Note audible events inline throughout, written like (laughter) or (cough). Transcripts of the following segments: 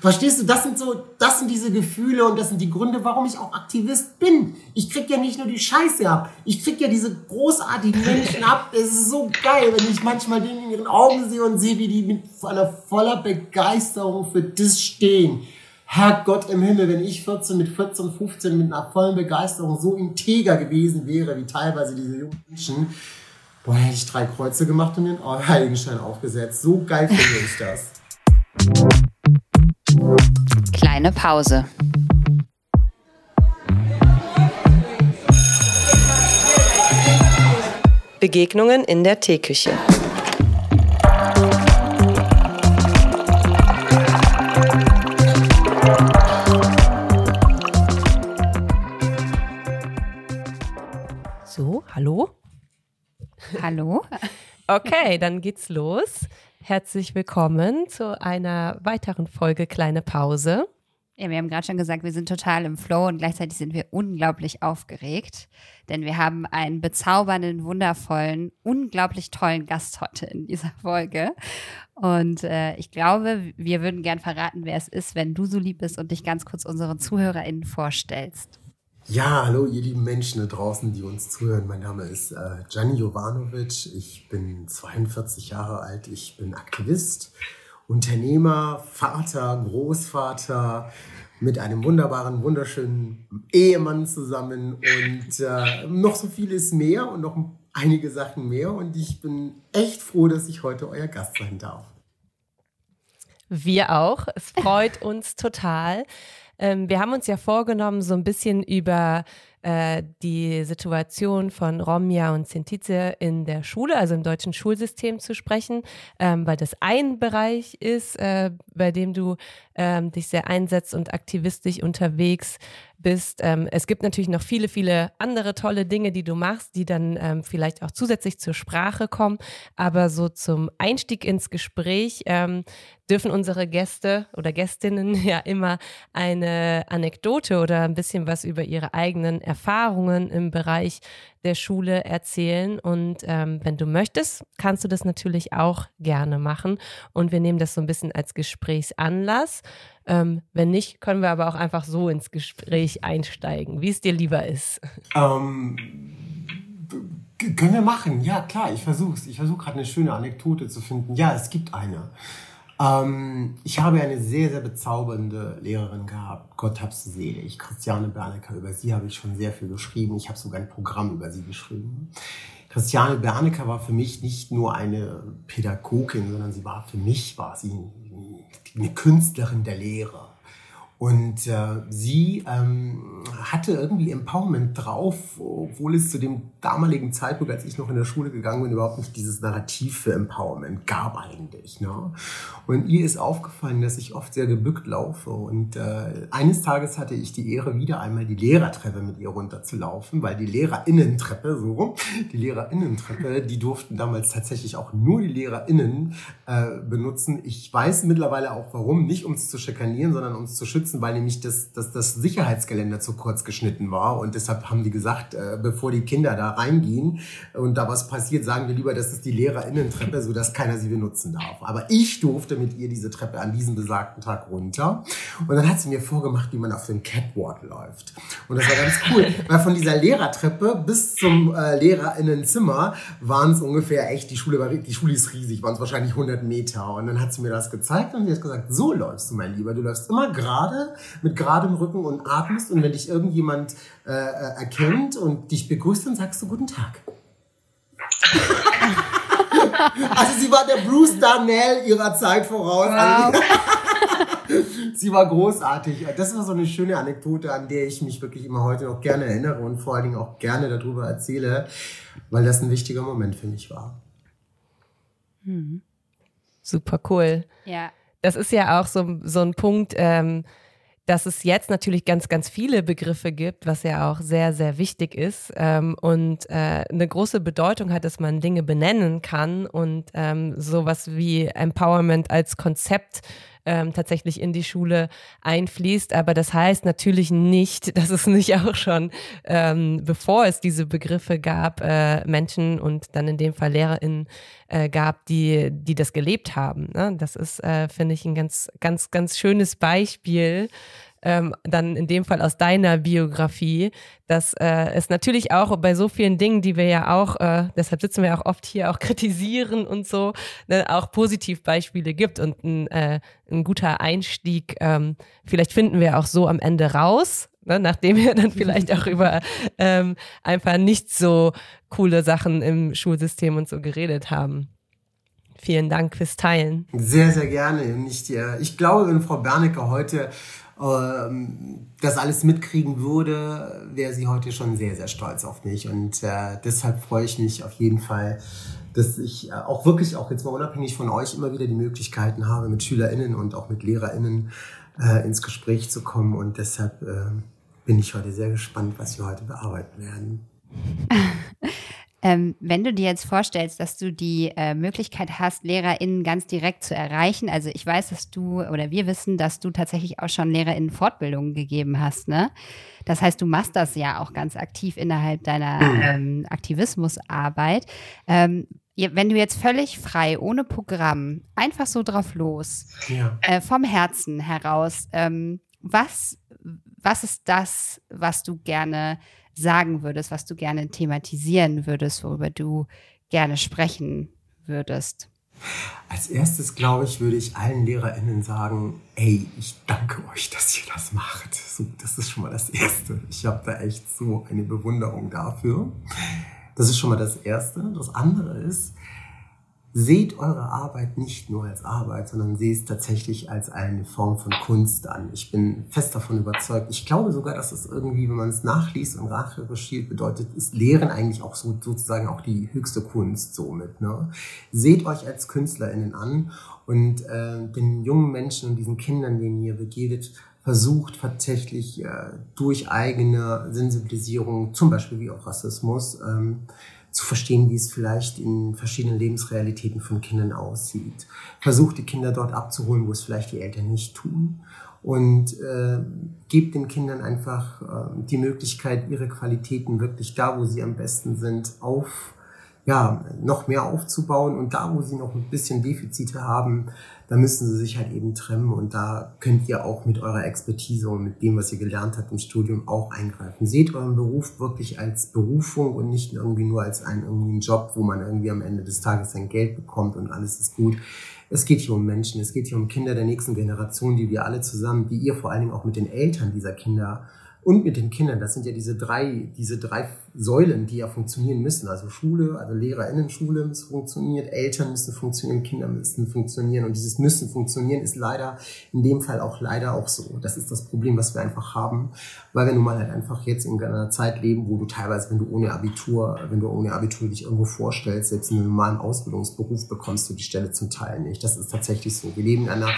Verstehst du, das sind so, das sind diese Gefühle und das sind die Gründe, warum ich auch Aktivist bin. Ich krieg ja nicht nur die Scheiße ab, ich krieg ja diese großartigen Menschen ab. Es ist so geil, wenn ich manchmal denen in ihren Augen sehe und sehe, wie die mit einer voller Begeisterung für das stehen. Herrgott im Himmel, wenn ich 14 mit 14, 15 mit einer vollen Begeisterung so integer gewesen wäre, wie teilweise diese jungen Menschen, boah, hätte ich drei Kreuze gemacht und den Heiligenschein aufgesetzt. So geil finde ich das. Kleine Pause. Begegnungen in der Teeküche. So, hallo? Hallo. Okay, dann geht's los. Herzlich willkommen zu einer weiteren Folge Kleine Pause. Ja, wir haben gerade schon gesagt, wir sind total im Flow und gleichzeitig sind wir unglaublich aufgeregt, denn wir haben einen bezaubernden, wundervollen, unglaublich tollen Gast heute in dieser Folge. Und äh, ich glaube, wir würden gern verraten, wer es ist, wenn du so lieb bist und dich ganz kurz unseren ZuhörerInnen vorstellst. Ja, hallo ihr lieben Menschen da draußen, die uns zuhören. Mein Name ist äh, Gianni Jovanovic. Ich bin 42 Jahre alt. Ich bin Aktivist, Unternehmer, Vater, Großvater mit einem wunderbaren, wunderschönen Ehemann zusammen und äh, noch so vieles mehr und noch einige Sachen mehr. Und ich bin echt froh, dass ich heute euer Gast sein darf. Wir auch. Es freut uns total. Ähm, wir haben uns ja vorgenommen, so ein bisschen über äh, die Situation von Romja und Sintize in der Schule, also im deutschen Schulsystem zu sprechen, ähm, weil das ein Bereich ist, äh, bei dem du ähm, dich sehr einsetzt und aktivistisch unterwegs bist. Ähm, es gibt natürlich noch viele, viele andere tolle Dinge, die du machst, die dann ähm, vielleicht auch zusätzlich zur Sprache kommen. Aber so zum Einstieg ins Gespräch ähm, dürfen unsere Gäste oder Gästinnen (laughs) ja immer eine Anekdote oder ein bisschen was über ihre eigenen Erfahrungen im Bereich der Schule erzählen. Und ähm, wenn du möchtest, kannst du das natürlich auch gerne machen. Und wir nehmen das so ein bisschen als Gesprächsanlass. Ähm, wenn nicht, können wir aber auch einfach so ins Gespräch einsteigen, wie es dir lieber ist. Ähm, können wir machen, ja klar, ich versuche es. Ich versuche gerade eine schöne Anekdote zu finden. Ja, es gibt eine. Ähm, ich habe eine sehr, sehr bezaubernde Lehrerin gehabt. Gott hab sie selig. Christiane Bernecker. Über sie habe ich schon sehr viel geschrieben. Ich habe sogar ein Programm über sie geschrieben. Christiane Bernecker war für mich nicht nur eine Pädagogin, sondern sie war für mich, war sie eine Künstlerin der Lehre. Und äh, sie ähm, hatte irgendwie Empowerment drauf, obwohl es zu dem damaligen Zeitpunkt, als ich noch in der Schule gegangen bin, überhaupt nicht dieses Narrativ für Empowerment gab eigentlich. Ne? Und ihr ist aufgefallen, dass ich oft sehr gebückt laufe. Und äh, eines Tages hatte ich die Ehre, wieder einmal die Lehrertreppe mit ihr runterzulaufen, weil die Lehrerinnentreppe, so rum, die Lehrerinnentreppe, die durften damals tatsächlich auch nur die Lehrerinnen äh, benutzen. Ich weiß mittlerweile auch warum, nicht um es zu schikanieren, sondern um es zu schützen weil nämlich das, das, das Sicherheitsgeländer zu kurz geschnitten war. Und deshalb haben die gesagt, äh, bevor die Kinder da reingehen und da was passiert, sagen wir lieber, das ist die Lehrerinnentreppe, sodass keiner sie benutzen darf. Aber ich durfte mit ihr diese Treppe an diesem besagten Tag runter. Und dann hat sie mir vorgemacht, wie man auf dem Catwalk läuft. Und das war ganz cool, weil von dieser Lehrertreppe bis zum äh, Lehrerinnenzimmer waren es ungefähr echt, die Schule war, die Schule ist riesig, waren es wahrscheinlich 100 Meter. Und dann hat sie mir das gezeigt und sie hat gesagt, so läufst du, mein Lieber. Du läufst immer gerade mit geradem Rücken und atmest. Und wenn dich irgendjemand äh, äh, erkennt und dich begrüßt, dann sagst du Guten Tag. (laughs) also sie war der Bruce Darnell ihrer Zeit voraus. Wow. (laughs) sie war großartig. Das war so eine schöne Anekdote, an der ich mich wirklich immer heute noch gerne erinnere und vor allen Dingen auch gerne darüber erzähle, weil das ein wichtiger Moment für mich war. Hm. Super cool. Ja. Das ist ja auch so, so ein Punkt, ähm, dass es jetzt natürlich ganz, ganz viele Begriffe gibt, was ja auch sehr, sehr wichtig ist ähm, und äh, eine große Bedeutung hat, dass man Dinge benennen kann und ähm, sowas wie Empowerment als Konzept ähm, tatsächlich in die Schule einfließt. Aber das heißt natürlich nicht, (laughs) dass es nicht auch schon, ähm, bevor es diese Begriffe gab, äh, Menschen und dann in dem Fall LehrerInnen äh, gab, die, die das gelebt haben. Ne? Das ist, äh, finde ich, ein ganz, ganz, ganz schönes Beispiel ähm, dann in dem Fall aus deiner Biografie, dass äh, es natürlich auch bei so vielen Dingen, die wir ja auch, äh, deshalb sitzen wir auch oft hier, auch kritisieren und so, ne, auch Positivbeispiele gibt und ein, äh, ein guter Einstieg. Ähm, vielleicht finden wir auch so am Ende raus, ne, nachdem wir dann vielleicht auch über ähm, einfach nicht so coole Sachen im Schulsystem und so geredet haben. Vielen Dank fürs Teilen. Sehr, sehr gerne. Ich, ich glaube, wenn Frau Bernecke heute das alles mitkriegen würde, wäre sie heute schon sehr, sehr stolz auf mich. Und äh, deshalb freue ich mich auf jeden Fall, dass ich äh, auch wirklich, auch jetzt mal unabhängig von euch, immer wieder die Möglichkeiten habe, mit SchülerInnen und auch mit LehrerInnen äh, ins Gespräch zu kommen. Und deshalb äh, bin ich heute sehr gespannt, was wir heute bearbeiten werden. (laughs) Ähm, wenn du dir jetzt vorstellst, dass du die äh, Möglichkeit hast, LehrerInnen ganz direkt zu erreichen, also ich weiß, dass du oder wir wissen, dass du tatsächlich auch schon LehrerInnen Fortbildungen gegeben hast, ne? Das heißt, du machst das ja auch ganz aktiv innerhalb deiner ähm, Aktivismusarbeit. Ähm, wenn du jetzt völlig frei, ohne Programm, einfach so drauf los, ja. äh, vom Herzen heraus, ähm, was, was ist das, was du gerne sagen würdest, was du gerne thematisieren würdest, worüber du gerne sprechen würdest? Als erstes, glaube ich, würde ich allen LehrerInnen sagen, ey, ich danke euch, dass ihr das macht. So, das ist schon mal das Erste. Ich habe da echt so eine Bewunderung dafür. Das ist schon mal das Erste. Das andere ist, seht eure Arbeit nicht nur als Arbeit, sondern seht es tatsächlich als eine Form von Kunst an. Ich bin fest davon überzeugt. Ich glaube sogar, dass es irgendwie, wenn man es nachliest und nachrecherchiert, bedeutet, ist Lehren eigentlich auch so, sozusagen auch die höchste Kunst somit. Ne? Seht euch als KünstlerInnen an und äh, den jungen Menschen und diesen Kindern, denen ihr begegnet, versucht tatsächlich äh, durch eigene Sensibilisierung, zum Beispiel wie auch Rassismus, ähm, zu verstehen, wie es vielleicht in verschiedenen Lebensrealitäten von Kindern aussieht. Versucht die Kinder dort abzuholen, wo es vielleicht die Eltern nicht tun. Und äh, gebt den Kindern einfach äh, die Möglichkeit, ihre Qualitäten wirklich da, wo sie am besten sind, auf ja, noch mehr aufzubauen und da, wo sie noch ein bisschen Defizite haben, da müssen sie sich halt eben trennen und da könnt ihr auch mit eurer Expertise und mit dem, was ihr gelernt habt im Studium, auch eingreifen. Seht euren Beruf wirklich als Berufung und nicht irgendwie nur als einen, irgendwie einen Job, wo man irgendwie am Ende des Tages sein Geld bekommt und alles ist gut. Es geht hier um Menschen, es geht hier um Kinder der nächsten Generation, die wir alle zusammen, die ihr vor allen Dingen auch mit den Eltern dieser Kinder und mit den Kindern. Das sind ja diese drei, diese drei Säulen, die ja funktionieren müssen. Also Schule, also LehrerInnen-Schule müssen funktionieren, Eltern müssen funktionieren, Kinder müssen funktionieren. Und dieses müssen funktionieren ist leider in dem Fall auch leider auch so. Das ist das Problem, was wir einfach haben, weil wir nun mal halt einfach jetzt in einer Zeit leben, wo du teilweise, wenn du ohne Abitur, wenn du ohne Abitur dich irgendwo vorstellst, selbst in einem normalen Ausbildungsberuf bekommst du die Stelle zum Teil nicht. Das ist tatsächlich so. Wir leben in einer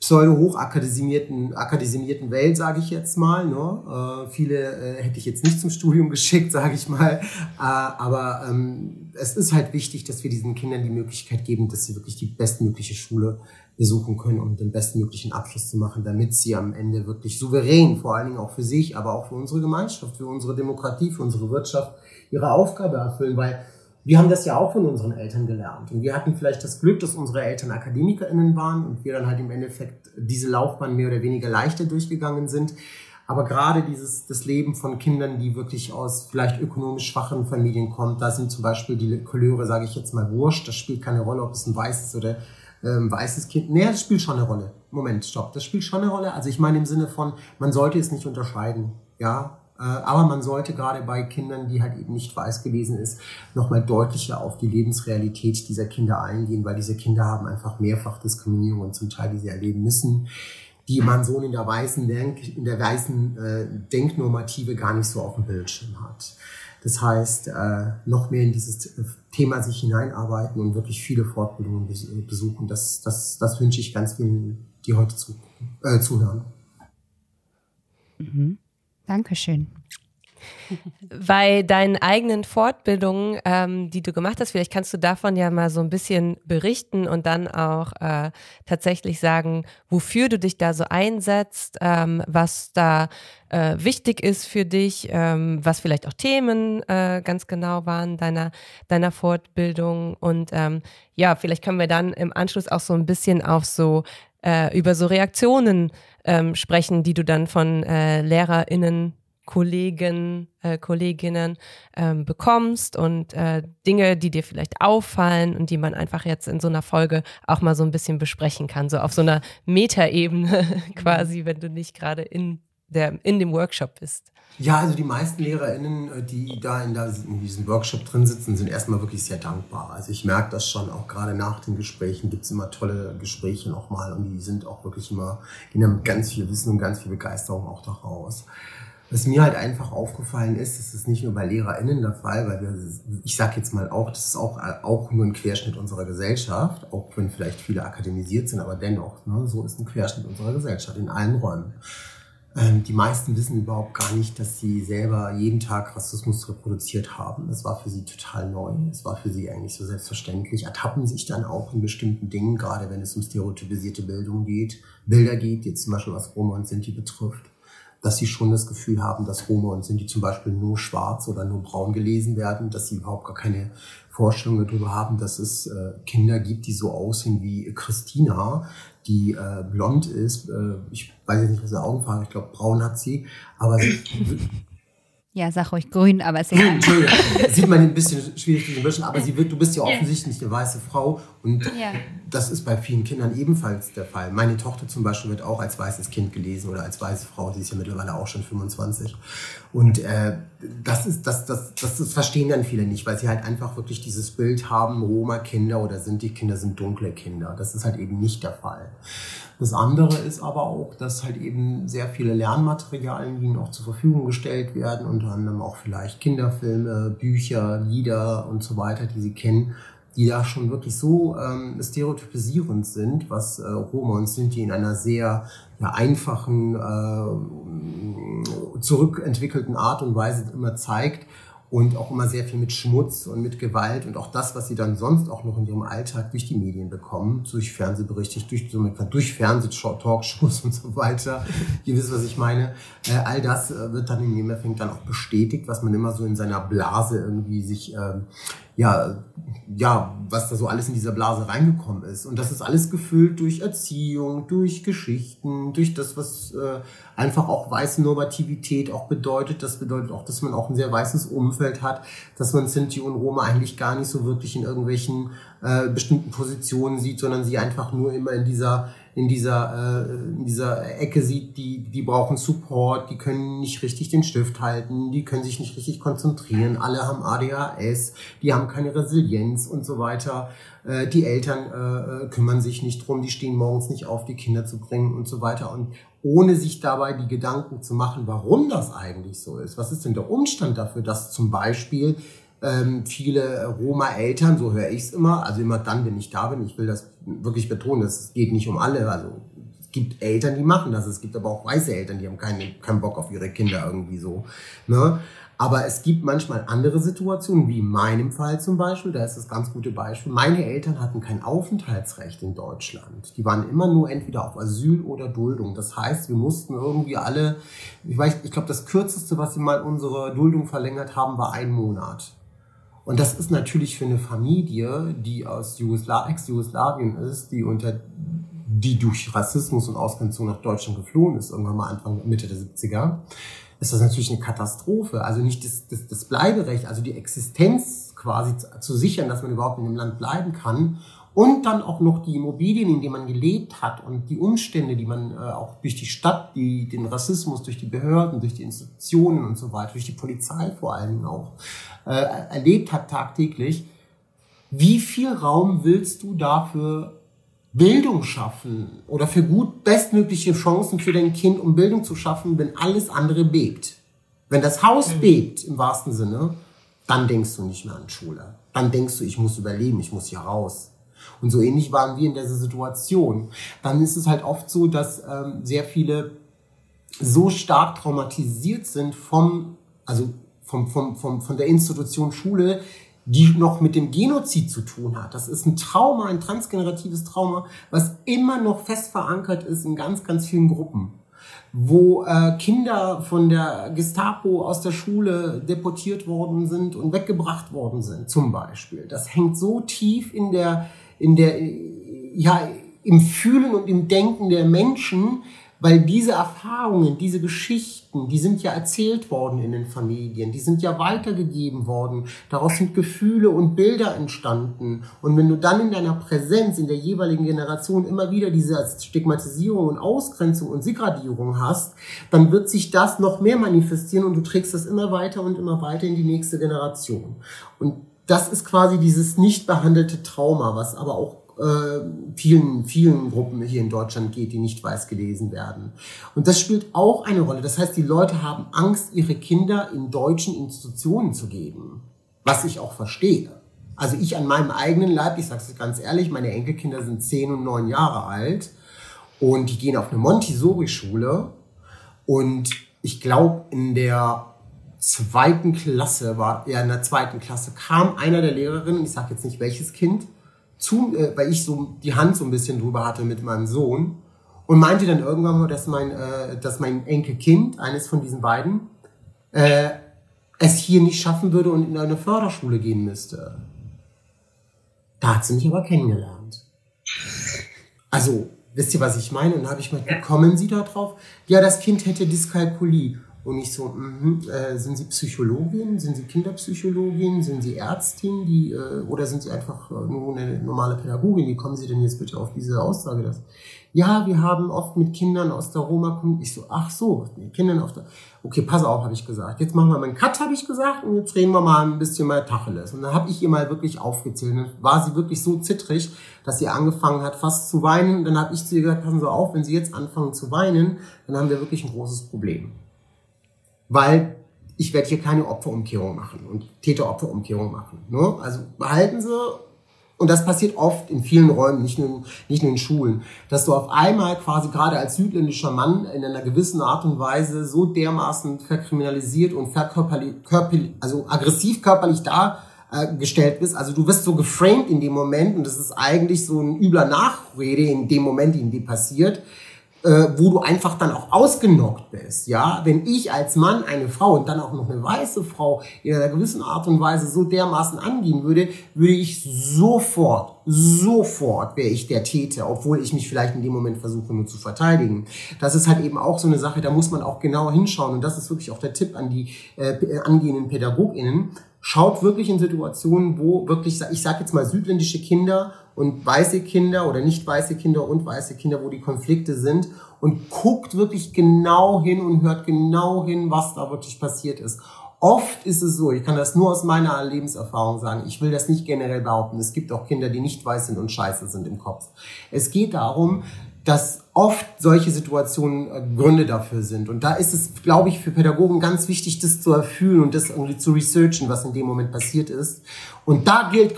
pseudo-hochakademisierten akademisierten Welt, sage ich jetzt mal. Ne? Äh, viele äh, hätte ich jetzt nicht zum Studium (laughs) geschickt, sage ich mal. Äh, aber ähm, es ist halt wichtig, dass wir diesen Kindern die Möglichkeit geben, dass sie wirklich die bestmögliche Schule besuchen können, um den bestmöglichen Abschluss zu machen, damit sie am Ende wirklich souverän, vor allen Dingen auch für sich, aber auch für unsere Gemeinschaft, für unsere Demokratie, für unsere Wirtschaft ihre Aufgabe erfüllen, weil wir haben das ja auch von unseren Eltern gelernt. Und wir hatten vielleicht das Glück, dass unsere Eltern AkademikerInnen waren und wir dann halt im Endeffekt diese Laufbahn mehr oder weniger leichter durchgegangen sind. Aber gerade dieses, das Leben von Kindern, die wirklich aus vielleicht ökonomisch schwachen Familien kommen, da sind zum Beispiel die Couleur, sage ich jetzt mal, wurscht. Das spielt keine Rolle, ob es ein weißes oder ähm, weißes Kind. Nee, das spielt schon eine Rolle. Moment, stopp. Das spielt schon eine Rolle. Also ich meine im Sinne von, man sollte es nicht unterscheiden. Ja, aber man sollte gerade bei Kindern, die halt eben nicht weiß gewesen ist, nochmal deutlicher auf die Lebensrealität dieser Kinder eingehen, weil diese Kinder haben einfach mehrfach Diskriminierung zum Teil, die sie erleben müssen, die man so in der weißen, Denk in der weißen äh, Denknormative gar nicht so auf dem Bildschirm hat. Das heißt, äh, noch mehr in dieses äh, Thema sich hineinarbeiten und wirklich viele Fortbildungen besuchen. Das, das, das wünsche ich ganz vielen, die heute zu, äh, zuhören. Mhm. Dankeschön. Bei deinen eigenen Fortbildungen, ähm, die du gemacht hast, vielleicht kannst du davon ja mal so ein bisschen berichten und dann auch äh, tatsächlich sagen, wofür du dich da so einsetzt, ähm, was da äh, wichtig ist für dich, ähm, was vielleicht auch Themen äh, ganz genau waren deiner, deiner Fortbildung. Und ähm, ja, vielleicht können wir dann im Anschluss auch so ein bisschen auf so äh, über so Reaktionen ähm, sprechen, die du dann von äh, LehrerInnen Kollegen, äh, Kolleginnen ähm, bekommst und äh, Dinge, die dir vielleicht auffallen und die man einfach jetzt in so einer Folge auch mal so ein bisschen besprechen kann, so auf so einer Metaebene (laughs) quasi, wenn du nicht gerade in der in dem Workshop bist. Ja, also die meisten LehrerInnen, äh, die da in, der, in diesem Workshop drin sitzen, sind erstmal wirklich sehr dankbar. Also ich merke das schon, auch gerade nach den Gesprächen gibt es immer tolle Gespräche nochmal und die sind auch wirklich immer, gehen mit ganz viel Wissen und ganz viel Begeisterung auch daraus. Was mir halt einfach aufgefallen ist, das ist nicht nur bei LehrerInnen der Fall, weil wir, ich sage jetzt mal auch, das ist auch, auch nur ein Querschnitt unserer Gesellschaft, auch wenn vielleicht viele akademisiert sind, aber dennoch, ne, so ist ein Querschnitt unserer Gesellschaft in allen Räumen. Ähm, die meisten wissen überhaupt gar nicht, dass sie selber jeden Tag Rassismus reproduziert haben. Das war für sie total neu. Das war für sie eigentlich so selbstverständlich. Ertappen sich dann auch in bestimmten Dingen, gerade wenn es um stereotypisierte Bildung geht, Bilder geht, jetzt zum Beispiel was Roma und Sinti betrifft dass sie schon das Gefühl haben, dass Roma und Sinti zum Beispiel nur schwarz oder nur braun gelesen werden, dass sie überhaupt gar keine Vorstellung darüber haben, dass es äh, Kinder gibt, die so aussehen wie Christina, die äh, blond ist. Äh, ich weiß jetzt nicht, was ihre Augenfarbe, ich glaube braun hat sie, aber sie, (clears throat) Ja, sag ruhig grün, aber es ist. Entschuldigung, (laughs) sieht man ein bisschen schwierig zu mischen, aber sie wird, du bist ja offensichtlich eine weiße Frau und ja. das ist bei vielen Kindern ebenfalls der Fall. Meine Tochter zum Beispiel wird auch als weißes Kind gelesen oder als weiße Frau, sie ist ja mittlerweile auch schon 25. Und äh, das, ist, das, das, das, das verstehen dann viele nicht, weil sie halt einfach wirklich dieses Bild haben, Roma-Kinder oder sind die Kinder sind dunkle Kinder. Das ist halt eben nicht der Fall. Das andere ist aber auch, dass halt eben sehr viele Lernmaterialien ihnen auch zur Verfügung gestellt werden, unter anderem auch vielleicht Kinderfilme, Bücher, Lieder und so weiter, die sie kennen, die da schon wirklich so ähm, stereotypisierend sind, was äh, Roma und Sinti in einer sehr ja, einfachen, äh, zurückentwickelten Art und Weise immer zeigt und auch immer sehr viel mit Schmutz und mit Gewalt und auch das, was sie dann sonst auch noch in ihrem Alltag durch die Medien bekommen, durch Fernsehberichte, durch, durch Fernseh-Talkshows (laughs) und so weiter. Ihr wisst, was ich meine. Äh, all das äh, wird dann im Endeffekt dann auch bestätigt, was man immer so in seiner Blase irgendwie sich ähm, ja, ja, was da so alles in dieser Blase reingekommen ist. Und das ist alles gefüllt durch Erziehung, durch Geschichten, durch das, was äh, einfach auch weiße Normativität auch bedeutet. Das bedeutet auch, dass man auch ein sehr weißes Umfeld hat, dass man Sinti und Roma eigentlich gar nicht so wirklich in irgendwelchen äh, bestimmten Positionen sieht, sondern sie einfach nur immer in dieser in dieser, äh, in dieser Ecke sieht, die, die brauchen Support, die können nicht richtig den Stift halten, die können sich nicht richtig konzentrieren, alle haben ADHS, die haben keine Resilienz und so weiter. Äh, die Eltern äh, kümmern sich nicht drum, die stehen morgens nicht auf, die Kinder zu bringen und so weiter. Und ohne sich dabei die Gedanken zu machen, warum das eigentlich so ist. Was ist denn der Umstand dafür, dass zum Beispiel ähm, viele Roma-Eltern, so höre ich es immer, also immer dann, wenn ich da bin, ich will das wirklich betonen, es geht nicht um alle, also es gibt Eltern, die machen das, es gibt aber auch weiße Eltern, die haben keinen, keinen Bock auf ihre Kinder irgendwie so. Ne? Aber es gibt manchmal andere Situationen, wie in meinem Fall zum Beispiel, da ist das ganz gute Beispiel. Meine Eltern hatten kein Aufenthaltsrecht in Deutschland. Die waren immer nur entweder auf Asyl oder Duldung. Das heißt, wir mussten irgendwie alle, ich weiß, ich glaube, das kürzeste, was sie mal unsere Duldung verlängert haben, war ein Monat. Und das ist natürlich für eine Familie, die aus Jugosla Ex-Jugoslawien ist, die unter die durch Rassismus und Ausgrenzung nach Deutschland geflohen ist, irgendwann mal Anfang, Mitte der 70er, ist das natürlich eine Katastrophe. Also nicht das, das, das Bleiberecht, also die Existenz quasi zu sichern, dass man überhaupt in dem Land bleiben kann und dann auch noch die Immobilien, in denen man gelebt hat und die Umstände, die man äh, auch durch die Stadt, die, den Rassismus, durch die Behörden, durch die Institutionen und so weiter, durch die Polizei vor allen Dingen auch äh, erlebt hat tagtäglich. Wie viel Raum willst du dafür Bildung schaffen oder für gut bestmögliche Chancen für dein Kind, um Bildung zu schaffen, wenn alles andere bebt? Wenn das Haus mhm. bebt, im wahrsten Sinne, dann denkst du nicht mehr an Schule. Dann denkst du, ich muss überleben, ich muss hier raus. Und so ähnlich waren wir in dieser Situation. Dann ist es halt oft so, dass ähm, sehr viele so stark traumatisiert sind vom also vom, vom, vom, von der Institution Schule, die noch mit dem Genozid zu tun hat. Das ist ein Trauma, ein transgeneratives Trauma, was immer noch fest verankert ist in ganz, ganz vielen Gruppen wo äh, Kinder von der Gestapo aus der Schule deportiert worden sind und weggebracht worden sind, zum Beispiel. Das hängt so tief in der, in der, ja, im Fühlen und im Denken der Menschen, weil diese Erfahrungen, diese Geschichten, die sind ja erzählt worden in den Familien, die sind ja weitergegeben worden. Daraus sind Gefühle und Bilder entstanden. Und wenn du dann in deiner Präsenz in der jeweiligen Generation immer wieder diese Stigmatisierung und Ausgrenzung und Segradierung hast, dann wird sich das noch mehr manifestieren und du trägst das immer weiter und immer weiter in die nächste Generation. Und das ist quasi dieses nicht behandelte Trauma, was aber auch äh, vielen, vielen Gruppen hier in Deutschland geht, die nicht weiß gelesen werden. Und das spielt auch eine Rolle. Das heißt, die Leute haben Angst, ihre Kinder in deutschen Institutionen zu geben, was ich auch verstehe. Also ich an meinem eigenen Leib, ich sage es ganz ehrlich, meine Enkelkinder sind zehn und neun Jahre alt und die gehen auf eine Montessori-Schule und ich glaube in der zweiten Klasse war, ja in der zweiten Klasse kam einer der Lehrerinnen, ich sage jetzt nicht welches Kind, zu, äh, weil ich so die Hand so ein bisschen drüber hatte mit meinem Sohn und meinte dann irgendwann mal, dass mein, äh, dass mein Enkelkind, eines von diesen beiden, äh, es hier nicht schaffen würde und in eine Förderschule gehen müsste. Da hat sie mich aber kennengelernt. Also, wisst ihr, was ich meine? Und dann habe ich mal, wie kommen Sie da drauf? Ja, das Kind hätte Dyskalkulie. Und ich so, mh, äh, sind Sie Psychologin? Sind Sie Kinderpsychologin? Sind Sie Ärztin? Die, äh, oder sind Sie einfach äh, nur eine normale Pädagogin? Wie kommen Sie denn jetzt bitte auf diese Aussage? Das? Ja, wir haben oft mit Kindern aus der Roma, ich so, ach so, mit Kindern auf der, okay, pass auf, habe ich gesagt. Jetzt machen wir mal einen Cut, habe ich gesagt, und jetzt reden wir mal ein bisschen mal Tacheles. Und dann habe ich ihr mal wirklich aufgezählt. Dann war sie wirklich so zittrig, dass sie angefangen hat, fast zu weinen. Und dann habe ich zu ihr gesagt, passen Sie auf, wenn Sie jetzt anfangen zu weinen, dann haben wir wirklich ein großes Problem weil ich werde hier keine Opferumkehrung machen und Täteropferumkehrung machen. Ne? Also behalten Sie, und das passiert oft in vielen Räumen, nicht nur, nicht nur in Schulen, dass du auf einmal quasi gerade als südländischer Mann in einer gewissen Art und Weise so dermaßen verkriminalisiert und verkörperlich, körperlich, also aggressiv körperlich dargestellt bist. Also du wirst so geframed in dem Moment und das ist eigentlich so ein übler Nachrede in dem Moment, in dem passiert äh, wo du einfach dann auch ausgenockt bist. Ja, wenn ich als Mann eine Frau und dann auch noch eine weiße Frau in einer gewissen Art und Weise so dermaßen angehen würde, würde ich sofort, sofort wäre ich der Täter, obwohl ich mich vielleicht in dem Moment versuche nur zu verteidigen. Das ist halt eben auch so eine Sache, da muss man auch genauer hinschauen und das ist wirklich auch der Tipp an die äh, angehenden PädagogInnen. Schaut wirklich in Situationen, wo wirklich, ich sage jetzt mal, südländische Kinder und weiße Kinder oder nicht weiße Kinder und weiße Kinder, wo die Konflikte sind und guckt wirklich genau hin und hört genau hin, was da wirklich passiert ist. Oft ist es so, ich kann das nur aus meiner Lebenserfahrung sagen, ich will das nicht generell behaupten, es gibt auch Kinder, die nicht weiß sind und scheiße sind im Kopf. Es geht darum, dass oft solche Situationen äh, Gründe dafür sind. Und da ist es, glaube ich, für Pädagogen ganz wichtig, das zu erfüllen und das irgendwie zu researchen, was in dem Moment passiert ist. Und da gilt,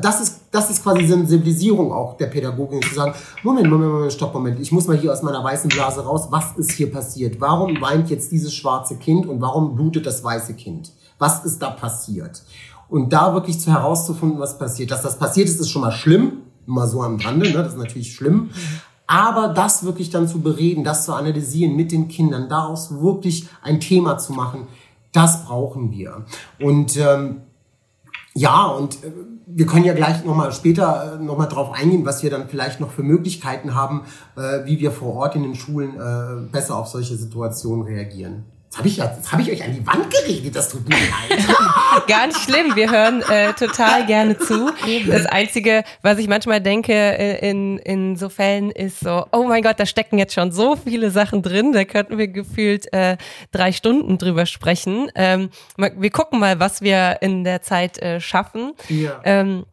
das ist, das ist quasi Sensibilisierung auch der Pädagogin, zu sagen, Moment, Moment, Moment, stopp, Moment, ich muss mal hier aus meiner weißen Blase raus, was ist hier passiert? Warum weint jetzt dieses schwarze Kind und warum blutet das weiße Kind? Was ist da passiert? Und da wirklich zu herauszufinden, was passiert. Dass das passiert ist, ist schon mal schlimm, mal so am Rande, ne? das ist natürlich schlimm. Aber das wirklich dann zu bereden, das zu analysieren mit den Kindern, daraus wirklich ein Thema zu machen, das brauchen wir. Und ähm, ja, und äh, wir können ja gleich nochmal später äh, nochmal drauf eingehen, was wir dann vielleicht noch für Möglichkeiten haben, äh, wie wir vor Ort in den Schulen äh, besser auf solche Situationen reagieren. Jetzt habe ich, jetzt hab ich euch an die Wand geredet, das tut mir leid. (laughs) (laughs) Gar nicht schlimm, wir hören äh, total gerne zu. Das Einzige, was ich manchmal denke äh, in, in so Fällen ist so, oh mein Gott, da stecken jetzt schon so viele Sachen drin, da könnten wir gefühlt äh, drei Stunden drüber sprechen. Ähm, wir gucken mal, was wir in der Zeit äh, schaffen. Ja. Ähm,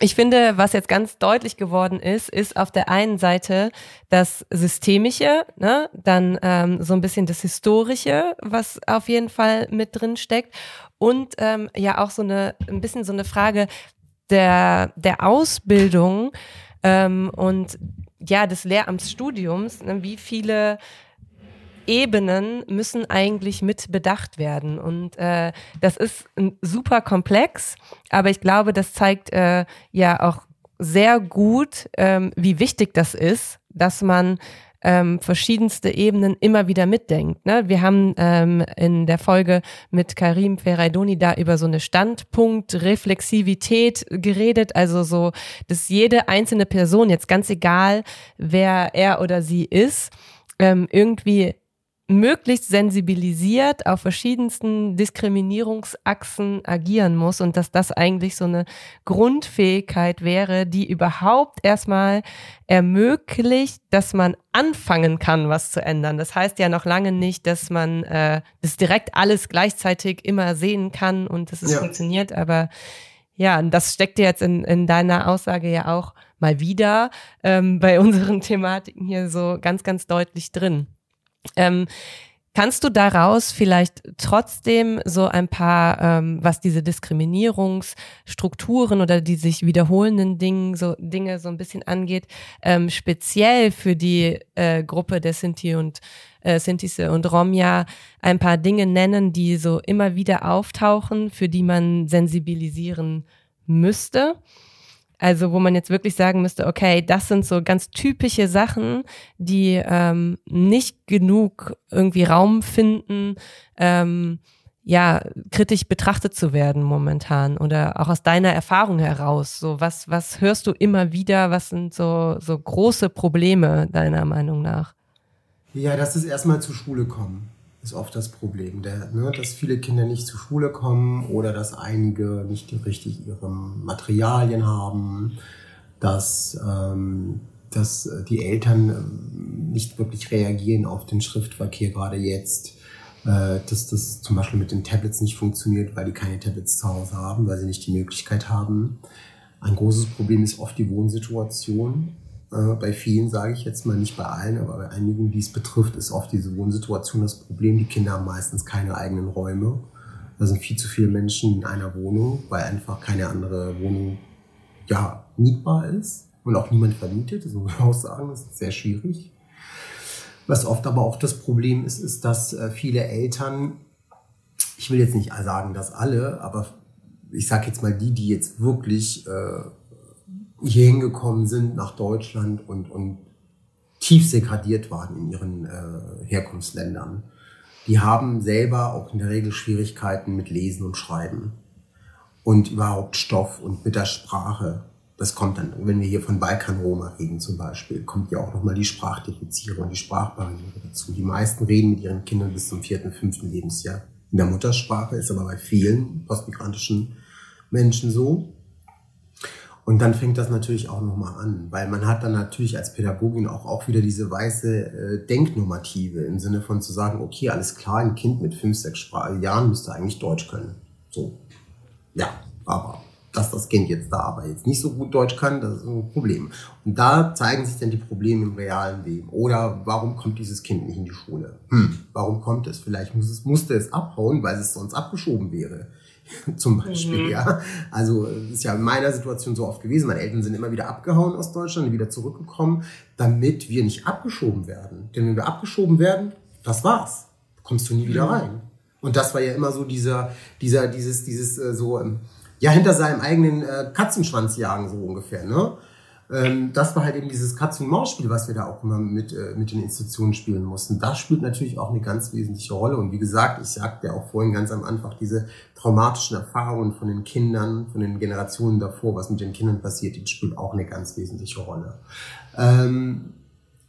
ich finde, was jetzt ganz deutlich geworden ist, ist auf der einen Seite das Systemische, ne? dann ähm, so ein bisschen das Historische, was auf jeden Fall mit drin steckt und ähm, ja auch so eine ein bisschen so eine Frage der der Ausbildung ähm, und ja des Lehramtsstudiums, ne? wie viele Ebenen müssen eigentlich mit bedacht werden. Und äh, das ist super komplex, aber ich glaube, das zeigt äh, ja auch sehr gut, ähm, wie wichtig das ist, dass man ähm, verschiedenste Ebenen immer wieder mitdenkt. Ne? Wir haben ähm, in der Folge mit Karim Ferraidoni da über so eine Standpunktreflexivität geredet, also so, dass jede einzelne Person, jetzt ganz egal, wer er oder sie ist, ähm, irgendwie möglichst sensibilisiert auf verschiedensten Diskriminierungsachsen agieren muss und dass das eigentlich so eine Grundfähigkeit wäre, die überhaupt erstmal ermöglicht, dass man anfangen kann, was zu ändern. Das heißt ja noch lange nicht, dass man äh, das direkt alles gleichzeitig immer sehen kann und dass es ja. funktioniert, aber ja, das steckt jetzt in, in deiner Aussage ja auch mal wieder ähm, bei (laughs) unseren Thematiken hier so ganz, ganz deutlich drin. Ähm, Kannst du daraus vielleicht trotzdem so ein paar, ähm, was diese Diskriminierungsstrukturen oder die sich wiederholenden Dinge so, Dinge so ein bisschen angeht, ähm, speziell für die äh, Gruppe der Sinti und äh, Sintise und Romja ein paar Dinge nennen, die so immer wieder auftauchen, für die man sensibilisieren müsste? Also wo man jetzt wirklich sagen müsste, okay, das sind so ganz typische Sachen, die ähm, nicht genug irgendwie Raum finden, ähm, ja, kritisch betrachtet zu werden momentan oder auch aus deiner Erfahrung heraus. So, was, was hörst du immer wieder? Was sind so, so große Probleme deiner Meinung nach? Ja, dass es erstmal zur Schule kommen ist oft das Problem, der, ne, dass viele Kinder nicht zur Schule kommen oder dass einige nicht richtig ihre Materialien haben, dass, ähm, dass die Eltern ähm, nicht wirklich reagieren auf den Schriftverkehr gerade jetzt, äh, dass das zum Beispiel mit den Tablets nicht funktioniert, weil die keine Tablets zu Hause haben, weil sie nicht die Möglichkeit haben. Ein großes Problem ist oft die Wohnsituation. Äh, bei vielen sage ich jetzt mal nicht bei allen, aber bei einigen, die es betrifft, ist oft diese Wohnsituation das Problem. Die Kinder haben meistens keine eigenen Räume. Da sind viel zu viele Menschen in einer Wohnung, weil einfach keine andere Wohnung ja, mietbar ist und auch niemand vermietet. Das muss man auch sagen, das ist sehr schwierig. Was oft aber auch das Problem ist, ist, dass äh, viele Eltern, ich will jetzt nicht sagen, dass alle, aber ich sage jetzt mal die, die jetzt wirklich äh, hier hingekommen sind nach Deutschland und, und tief segradiert waren in ihren äh, Herkunftsländern. Die haben selber auch in der Regel Schwierigkeiten mit Lesen und Schreiben und überhaupt Stoff und mit der Sprache. Das kommt dann, wenn wir hier von Balkan-Roma reden zum Beispiel, kommt ja auch nochmal die Sprachdefizierung, die Sprachbarriere dazu. Die meisten reden mit ihren Kindern bis zum vierten, fünften Lebensjahr in der Muttersprache, ist aber bei vielen postmigrantischen Menschen so. Und dann fängt das natürlich auch nochmal an, weil man hat dann natürlich als Pädagogin auch, auch wieder diese weiße äh, Denknormative im Sinne von zu sagen, okay, alles klar, ein Kind mit fünf, sechs Spr Jahren müsste eigentlich Deutsch können. So. Ja, aber dass das Kind jetzt da aber jetzt nicht so gut Deutsch kann, das ist ein Problem. Und da zeigen sich dann die Probleme im realen Leben. Oder warum kommt dieses Kind nicht in die Schule? Hm, warum kommt es? Vielleicht muss es, musste es abhauen, weil es sonst abgeschoben wäre. (laughs) zum Beispiel, mhm. ja. Also ist ja in meiner Situation so oft gewesen. Meine Eltern sind immer wieder abgehauen aus Deutschland, wieder zurückgekommen, damit wir nicht abgeschoben werden. Denn wenn wir abgeschoben werden, das war's. Kommst du nie wieder rein. Und das war ja immer so dieser, dieser, dieses, dieses äh, so, ähm, ja, hinter seinem eigenen äh, Katzenschwanz jagen, so ungefähr, ne? Ähm, das war halt eben dieses Katz-und-Maus-Spiel, was wir da auch immer mit, äh, mit den Institutionen spielen mussten. Das spielt natürlich auch eine ganz wesentliche Rolle. Und wie gesagt, ich sagte ja auch vorhin ganz am Anfang, diese traumatischen Erfahrungen von den Kindern, von den Generationen davor, was mit den Kindern passiert, die spielt auch eine ganz wesentliche Rolle. Ähm,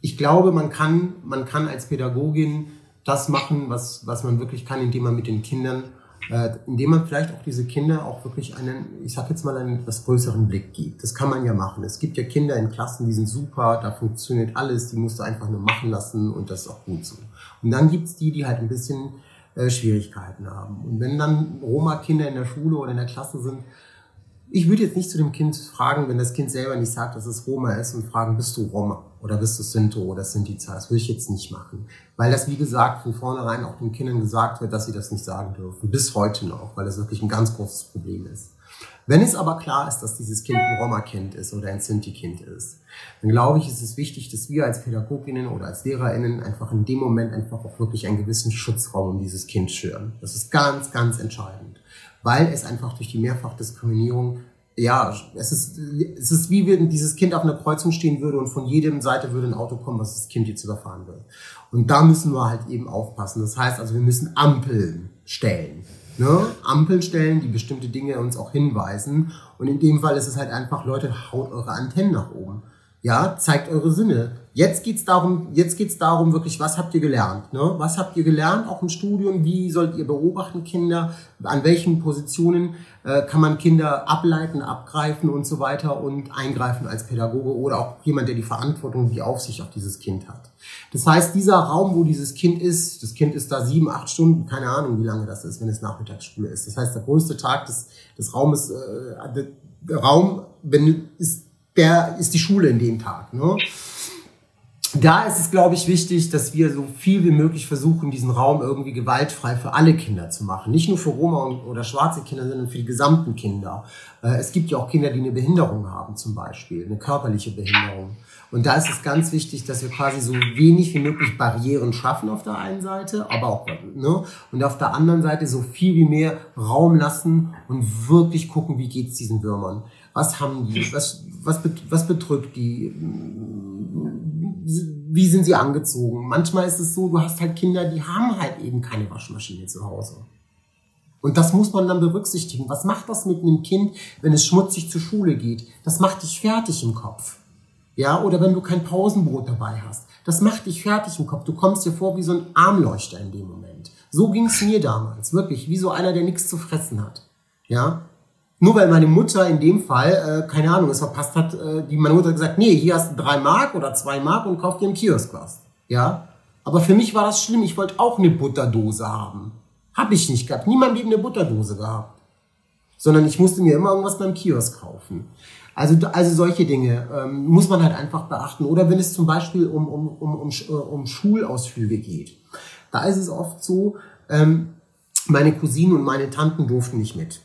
ich glaube, man kann, man kann als Pädagogin das machen, was, was man wirklich kann, indem man mit den Kindern äh, indem man vielleicht auch diese Kinder auch wirklich einen, ich sag jetzt mal, einen etwas größeren Blick gibt. Das kann man ja machen. Es gibt ja Kinder in Klassen, die sind super, da funktioniert alles, die musst du einfach nur machen lassen und das ist auch gut so. Und dann gibt's die, die halt ein bisschen äh, Schwierigkeiten haben. Und wenn dann Roma-Kinder in der Schule oder in der Klasse sind, ich würde jetzt nicht zu dem Kind fragen, wenn das Kind selber nicht sagt, dass es Roma ist, und fragen, bist du Roma oder bist du Sinto oder Sintiza? Das würde ich jetzt nicht machen. Weil das, wie gesagt, von vornherein auch den Kindern gesagt wird, dass sie das nicht sagen dürfen. Bis heute noch, weil das wirklich ein ganz großes Problem ist. Wenn es aber klar ist, dass dieses Kind ein Roma-Kind ist oder ein Sinti-Kind ist, dann glaube ich, ist es wichtig, dass wir als Pädagoginnen oder als LehrerInnen einfach in dem Moment einfach auch wirklich einen gewissen Schutzraum um dieses Kind schüren. Das ist ganz, ganz entscheidend, weil es einfach durch die Mehrfachdiskriminierung ja, es ist, es ist wie wenn dieses Kind auf einer Kreuzung stehen würde und von jedem Seite würde ein Auto kommen, was das Kind jetzt überfahren will. Und da müssen wir halt eben aufpassen. Das heißt also, wir müssen Ampeln stellen. Ne? Ampeln stellen, die bestimmte Dinge uns auch hinweisen. Und in dem Fall ist es halt einfach, Leute, haut eure Antennen nach oben. Ja, zeigt eure Sinne. Jetzt geht's darum, jetzt geht's darum wirklich, was habt ihr gelernt? Ne? Was habt ihr gelernt, auch im Studium? Wie sollt ihr beobachten Kinder? An welchen Positionen äh, kann man Kinder ableiten, abgreifen und so weiter und eingreifen als Pädagoge oder auch jemand, der die Verantwortung, die Aufsicht auf dieses Kind hat. Das heißt, dieser Raum, wo dieses Kind ist, das Kind ist da sieben, acht Stunden, keine Ahnung, wie lange das ist, wenn es Nachmittagsschule ist. Das heißt, der größte Tag des, des Raumes, äh, der Raum ist der ist die Schule in dem Tag. Ne? Da ist es, glaube ich, wichtig, dass wir so viel wie möglich versuchen, diesen Raum irgendwie gewaltfrei für alle Kinder zu machen. Nicht nur für Roma oder schwarze Kinder, sondern für die gesamten Kinder. Äh, es gibt ja auch Kinder, die eine Behinderung haben, zum Beispiel, eine körperliche Behinderung. Und da ist es ganz wichtig, dass wir quasi so wenig wie möglich Barrieren schaffen auf der einen Seite, aber auch, ne? Und auf der anderen Seite so viel wie mehr Raum lassen und wirklich gucken, wie geht's diesen Würmern. Was haben die? Was, was, was bedrückt die? Wie sind sie angezogen? Manchmal ist es so, du hast halt Kinder, die haben halt eben keine Waschmaschine zu Hause. Und das muss man dann berücksichtigen. Was macht das mit einem Kind, wenn es schmutzig zur Schule geht? Das macht dich fertig im Kopf. Ja, oder wenn du kein Pausenbrot dabei hast. Das macht dich fertig im Kopf. Du kommst dir vor wie so ein Armleuchter in dem Moment. So ging es mir damals, wirklich, wie so einer, der nichts zu fressen hat. Ja, nur weil meine Mutter in dem Fall, äh, keine Ahnung, es verpasst hat, äh, die meine Mutter hat gesagt, nee, hier hast du drei Mark oder zwei Mark und kauf dir im Kiosk was. Ja? Aber für mich war das schlimm. Ich wollte auch eine Butterdose haben. Hab ich nicht gehabt. Niemand hat eine Butterdose gehabt. Sondern ich musste mir immer irgendwas beim Kiosk kaufen. Also, also solche Dinge ähm, muss man halt einfach beachten. Oder wenn es zum Beispiel um, um, um, um, äh, um Schulausflüge geht. Da ist es oft so, ähm, meine Cousinen und meine Tanten durften nicht mit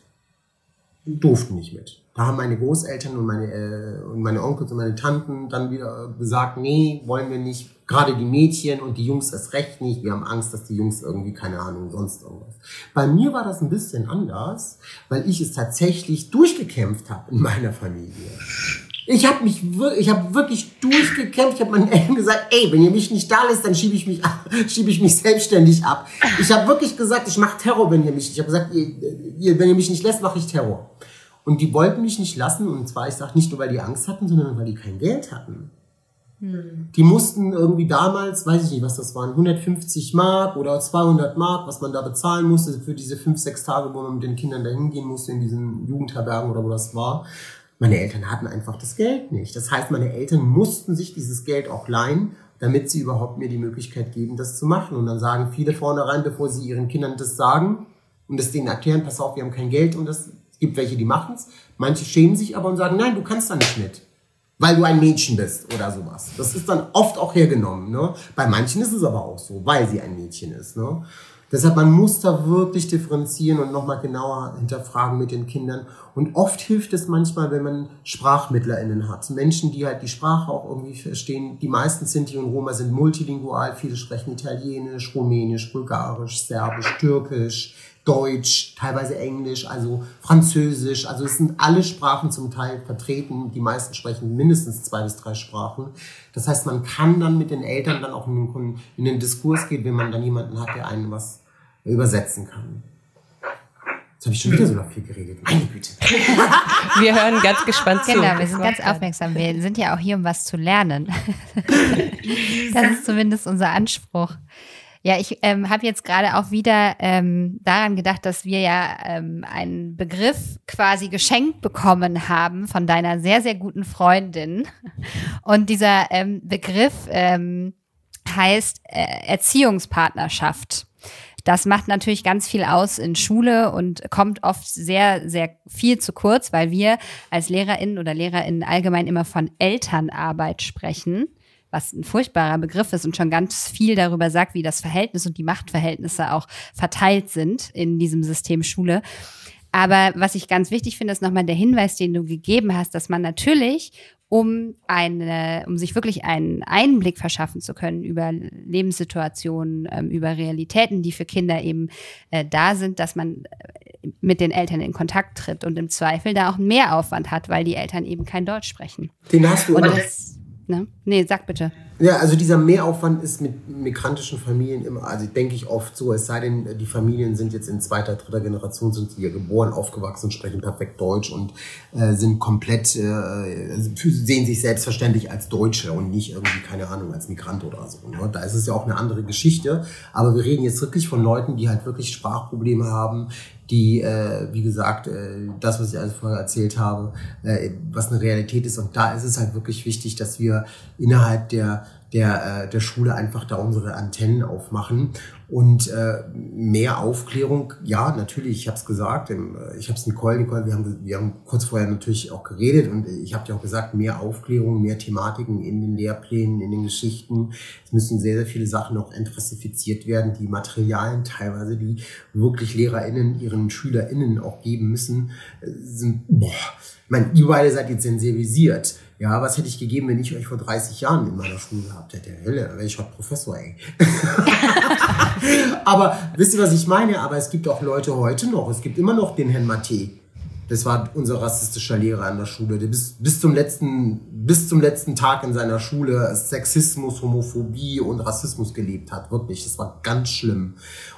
durften nicht mit. Da haben meine Großeltern und meine, äh, und meine Onkels und meine Tanten dann wieder gesagt, nee, wollen wir nicht. Gerade die Mädchen und die Jungs erst recht nicht. Wir haben Angst, dass die Jungs irgendwie, keine Ahnung, sonst irgendwas. Bei mir war das ein bisschen anders, weil ich es tatsächlich durchgekämpft habe in meiner Familie. Ich habe mich ich habe wirklich durchgekämpft. Ich habe meinen Eltern gesagt, ey, wenn ihr mich nicht da lässt, dann schiebe ich mich ab, (laughs) schiebe ich mich selbstständig ab. Ich habe wirklich gesagt, ich mache Terror, wenn ihr mich. Ich habe gesagt, ihr, ihr, wenn ihr mich nicht lässt, mache ich Terror. Und die wollten mich nicht lassen. Und zwar, ich sage nicht nur, weil die Angst hatten, sondern weil die kein Geld hatten. Hm. Die mussten irgendwie damals, weiß ich nicht, was das waren, 150 Mark oder 200 Mark, was man da bezahlen musste für diese fünf, sechs Tage, wo man mit den Kindern da hingehen musste in diesen Jugendherbergen oder wo das war. Meine Eltern hatten einfach das Geld nicht. Das heißt, meine Eltern mussten sich dieses Geld auch leihen, damit sie überhaupt mir die Möglichkeit geben, das zu machen. Und dann sagen viele vornherein, bevor sie ihren Kindern das sagen und das denen erklären, pass auf, wir haben kein Geld und das es gibt welche, die machen es. Manche schämen sich aber und sagen, nein, du kannst da nicht mit, weil du ein Mädchen bist oder sowas. Das ist dann oft auch hergenommen. Ne? Bei manchen ist es aber auch so, weil sie ein Mädchen ist. Ne? Deshalb, man muss da wirklich differenzieren und nochmal genauer hinterfragen mit den Kindern. Und oft hilft es manchmal, wenn man SprachmittlerInnen hat. Menschen, die halt die Sprache auch irgendwie verstehen. Die meisten Sinti und Roma sind multilingual. Viele sprechen Italienisch, Rumänisch, Bulgarisch, Serbisch, Türkisch, Deutsch, teilweise Englisch, also Französisch. Also es sind alle Sprachen zum Teil vertreten. Die meisten sprechen mindestens zwei bis drei Sprachen. Das heißt, man kann dann mit den Eltern dann auch in den, Diskurs gehen, wenn man dann jemanden hat, der einen was übersetzen kann. Jetzt habe ich schon wieder so viel geredet. Meine Güte. (laughs) Wir hören ganz gespannt zu. Genau, wir sind ganz aufmerksam. Wir sind ja auch hier, um was zu lernen. (laughs) Das ist zumindest unser Anspruch. Ja, ich ähm, habe jetzt gerade auch wieder ähm, daran gedacht, dass wir ja ähm, einen Begriff quasi geschenkt bekommen haben von deiner sehr, sehr guten Freundin. Und dieser ähm, Begriff ähm, heißt äh, Erziehungspartnerschaft. Das macht natürlich ganz viel aus in Schule und kommt oft sehr, sehr viel zu kurz, weil wir als LehrerInnen oder LehrerInnen allgemein immer von Elternarbeit sprechen was ein furchtbarer Begriff ist und schon ganz viel darüber sagt, wie das Verhältnis und die Machtverhältnisse auch verteilt sind in diesem System Schule. Aber was ich ganz wichtig finde, ist nochmal der Hinweis, den du gegeben hast, dass man natürlich um eine, um sich wirklich einen Einblick verschaffen zu können über Lebenssituationen, ähm, über Realitäten, die für Kinder eben äh, da sind, dass man äh, mit den Eltern in Kontakt tritt und im Zweifel da auch einen Mehraufwand hat, weil die Eltern eben kein Deutsch sprechen. Den hast du Und das, ne? Nee, sag bitte. Ja, also dieser Mehraufwand ist mit migrantischen Familien immer, also denke ich oft so, es sei denn, die Familien sind jetzt in zweiter, dritter Generation, sind hier geboren, aufgewachsen, sprechen perfekt Deutsch und äh, sind komplett, äh, sehen sich selbstverständlich als Deutsche und nicht irgendwie, keine Ahnung, als Migrant oder so. Ne? Da ist es ja auch eine andere Geschichte. Aber wir reden jetzt wirklich von Leuten, die halt wirklich Sprachprobleme haben, die, äh, wie gesagt, äh, das, was ich alles vorher erzählt habe, äh, was eine Realität ist. Und da ist es halt wirklich wichtig, dass wir innerhalb der der, äh, der Schule einfach da unsere Antennen aufmachen und äh, mehr Aufklärung, ja, natürlich, ich habe es gesagt, ähm, ich habe es Nicole, Nicole, wir haben, wir haben kurz vorher natürlich auch geredet und ich habe dir auch gesagt, mehr Aufklärung, mehr Thematiken in den Lehrplänen, in den Geschichten. Es müssen sehr, sehr viele Sachen noch entressifiziert werden, die Materialien teilweise, die wirklich LehrerInnen ihren SchülerInnen auch geben müssen, äh, sind, boah, ich meine, ihr beide seid jetzt sensibilisiert. Ja, was hätte ich gegeben, wenn ich euch vor 30 Jahren in meiner Schule gehabt hätte? Hölle, wäre ich heute Professor, ey. (laughs) aber wisst ihr, was ich meine? Aber es gibt auch Leute heute noch. Es gibt immer noch den Herrn Matte. Das war unser rassistischer Lehrer an der Schule, der bis, bis, zum letzten, bis zum letzten Tag in seiner Schule Sexismus, Homophobie und Rassismus gelebt hat. Wirklich, das war ganz schlimm.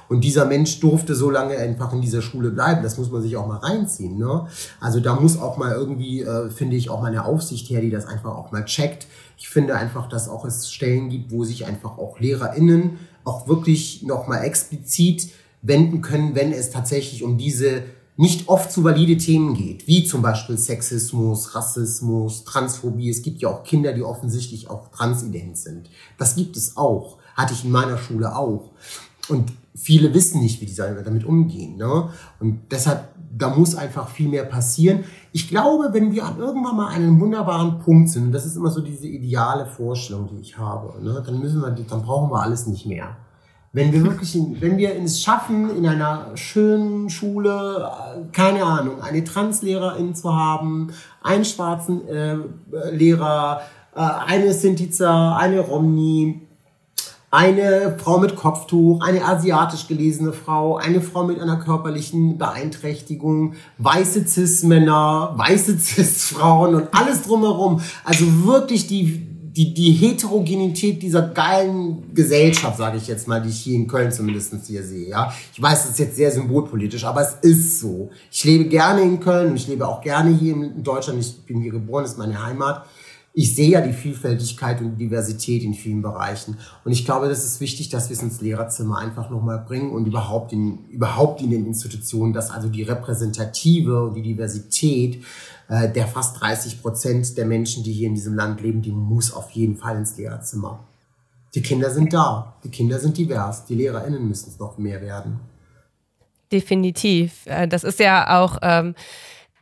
Und dieser Mensch durfte so lange einfach in dieser Schule bleiben. Das muss man sich auch mal reinziehen. Ne? Also da muss auch mal irgendwie, äh, finde ich, auch mal eine Aufsicht her, die das einfach auch mal checkt. Ich finde einfach, dass auch es Stellen gibt, wo sich einfach auch LehrerInnen auch wirklich nochmal explizit wenden können, wenn es tatsächlich um diese nicht oft zu valide Themen geht, wie zum Beispiel Sexismus, Rassismus, Transphobie. Es gibt ja auch Kinder, die offensichtlich auch transident sind. Das gibt es auch. Hatte ich in meiner Schule auch. Und viele wissen nicht, wie die damit umgehen. Ne? Und deshalb, da muss einfach viel mehr passieren. Ich glaube, wenn wir irgendwann mal an einem wunderbaren Punkt sind, und das ist immer so diese ideale Vorstellung, die ich habe, ne? dann müssen wir, dann brauchen wir alles nicht mehr. Wenn wir wirklich, wenn wir es schaffen, in einer schönen Schule, keine Ahnung, eine Translehrerin zu haben, einen schwarzen äh, Lehrer, äh, eine Sintiza, eine Romni, eine Frau mit Kopftuch, eine asiatisch gelesene Frau, eine Frau mit einer körperlichen Beeinträchtigung, weiße Cis-Männer, weiße Cis-Frauen und alles drumherum. Also wirklich die, die, die Heterogenität dieser geilen Gesellschaft, sage ich jetzt mal, die ich hier in Köln zumindest hier sehe. Ja, Ich weiß, das ist jetzt sehr symbolpolitisch, aber es ist so. Ich lebe gerne in Köln und ich lebe auch gerne hier in Deutschland. Ich bin hier geboren, ist meine Heimat ich sehe ja die Vielfältigkeit und Diversität in vielen Bereichen. Und ich glaube, das ist wichtig, dass wir es ins Lehrerzimmer einfach nochmal bringen und überhaupt in, überhaupt in den Institutionen, dass also die Repräsentative und die Diversität äh, der fast 30 Prozent der Menschen, die hier in diesem Land leben, die muss auf jeden Fall ins Lehrerzimmer. Die Kinder sind da, die Kinder sind divers, die LehrerInnen müssen es noch mehr werden. Definitiv. Äh, das ist ja auch ähm,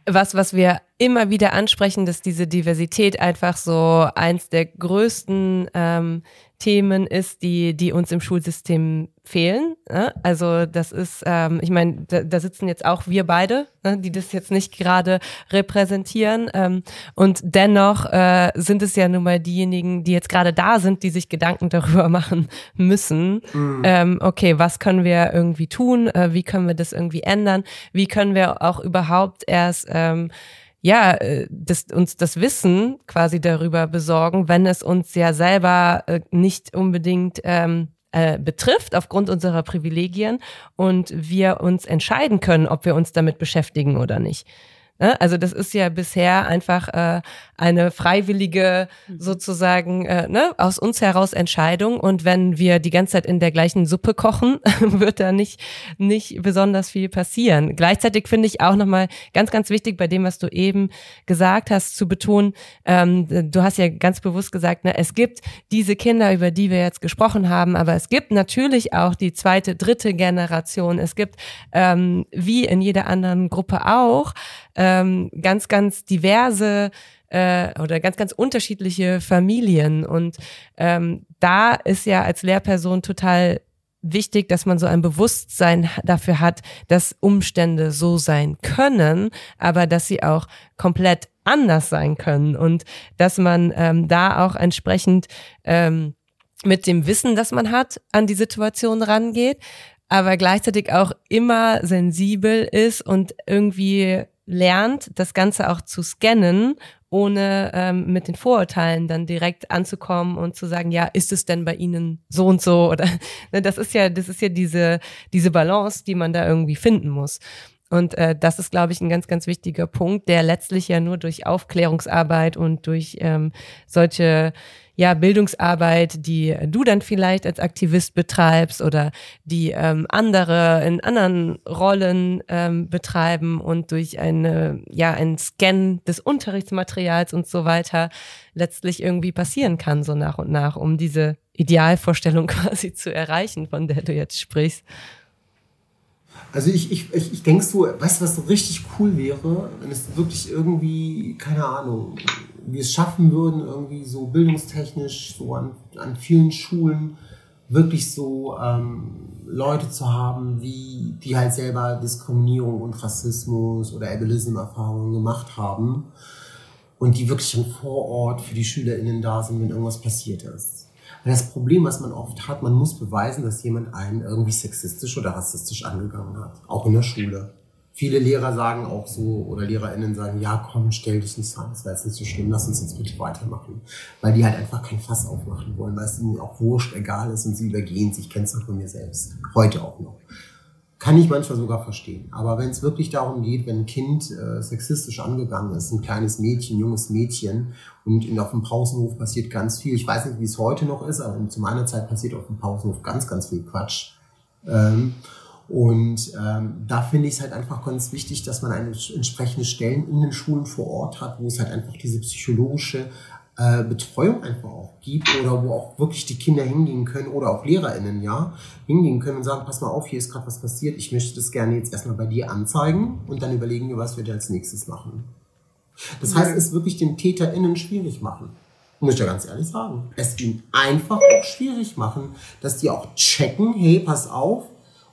was, was wir immer wieder ansprechen, dass diese Diversität einfach so eins der größten ähm, Themen ist, die, die uns im Schulsystem fehlen. Ne? Also das ist, ähm, ich meine, da, da sitzen jetzt auch wir beide, ne, die das jetzt nicht gerade repräsentieren. Ähm, und dennoch äh, sind es ja nun mal diejenigen, die jetzt gerade da sind, die sich Gedanken darüber (laughs) machen müssen. Mhm. Ähm, okay, was können wir irgendwie tun? Äh, wie können wir das irgendwie ändern? Wie können wir auch überhaupt erst ähm, ja, äh, das, uns das Wissen quasi darüber besorgen, wenn es uns ja selber äh, nicht unbedingt ähm, äh, betrifft aufgrund unserer Privilegien und wir uns entscheiden können, ob wir uns damit beschäftigen oder nicht. Ne? Also das ist ja bisher einfach äh, eine freiwillige mhm. sozusagen äh, ne, aus uns heraus Entscheidung. Und wenn wir die ganze Zeit in der gleichen Suppe kochen, (laughs) wird da nicht, nicht besonders viel passieren. Gleichzeitig finde ich auch nochmal ganz, ganz wichtig bei dem, was du eben gesagt hast, zu betonen, ähm, du hast ja ganz bewusst gesagt, ne, es gibt diese Kinder, über die wir jetzt gesprochen haben, aber es gibt natürlich auch die zweite, dritte Generation. Es gibt, ähm, wie in jeder anderen Gruppe auch, ähm, ganz, ganz diverse äh, oder ganz, ganz unterschiedliche Familien. Und ähm, da ist ja als Lehrperson total wichtig, dass man so ein Bewusstsein dafür hat, dass Umstände so sein können, aber dass sie auch komplett anders sein können und dass man ähm, da auch entsprechend ähm, mit dem Wissen, das man hat, an die Situation rangeht, aber gleichzeitig auch immer sensibel ist und irgendwie lernt, das Ganze auch zu scannen, ohne ähm, mit den Vorurteilen dann direkt anzukommen und zu sagen, ja, ist es denn bei Ihnen so und so? Oder (laughs) ne, das ist ja, das ist ja diese, diese Balance, die man da irgendwie finden muss. Und äh, das ist, glaube ich, ein ganz, ganz wichtiger Punkt, der letztlich ja nur durch Aufklärungsarbeit und durch ähm, solche ja, Bildungsarbeit, die du dann vielleicht als Aktivist betreibst oder die ähm, andere in anderen Rollen ähm, betreiben und durch eine, ja, ein Scan des Unterrichtsmaterials und so weiter letztlich irgendwie passieren kann, so nach und nach, um diese Idealvorstellung (laughs) quasi zu erreichen, von der du jetzt sprichst. Also ich, ich, ich, ich denke so, weißt du, was so richtig cool wäre, wenn es wirklich irgendwie, keine Ahnung, wir es schaffen würden, irgendwie so bildungstechnisch, so an, an vielen Schulen wirklich so ähm, Leute zu haben, wie, die halt selber Diskriminierung und Rassismus oder Ableism-Erfahrungen gemacht haben und die wirklich dann vor Ort für die SchülerInnen da sind, wenn irgendwas passiert ist. Weil das Problem, was man oft hat, man muss beweisen, dass jemand einen irgendwie sexistisch oder rassistisch angegangen hat. Auch in der Schule. Viele Lehrer sagen auch so, oder LehrerInnen sagen, ja komm, stell dich nicht an, das wäre jetzt nicht so schlimm, lass uns jetzt bitte weitermachen. Weil die halt einfach kein Fass aufmachen wollen, weil es ihnen auch wurscht, egal ist und sie übergehen sich. Ich kenne es auch von mir selbst. Heute auch noch. Kann ich manchmal sogar verstehen. Aber wenn es wirklich darum geht, wenn ein Kind äh, sexistisch angegangen ist, ein kleines Mädchen, junges Mädchen, und in, auf dem Pausenhof passiert ganz viel. Ich weiß nicht, wie es heute noch ist, aber zu meiner Zeit passiert auf dem Pausenhof ganz, ganz viel Quatsch. Ähm, und ähm, da finde ich es halt einfach ganz wichtig, dass man eine entsprechende Stellen in den Schulen vor Ort hat, wo es halt einfach diese psychologische äh, Betreuung einfach auch gibt oder wo auch wirklich die Kinder hingehen können oder auch LehrerInnen, ja, hingehen können und sagen, pass mal auf, hier ist gerade was passiert, ich möchte das gerne jetzt erstmal bei dir anzeigen und dann überlegen wir, was wir da als nächstes machen. Das heißt, es wirklich den TäterInnen schwierig machen. Muss ich ja ganz ehrlich sagen. Es ihnen einfach auch schwierig machen, dass die auch checken, hey, pass auf,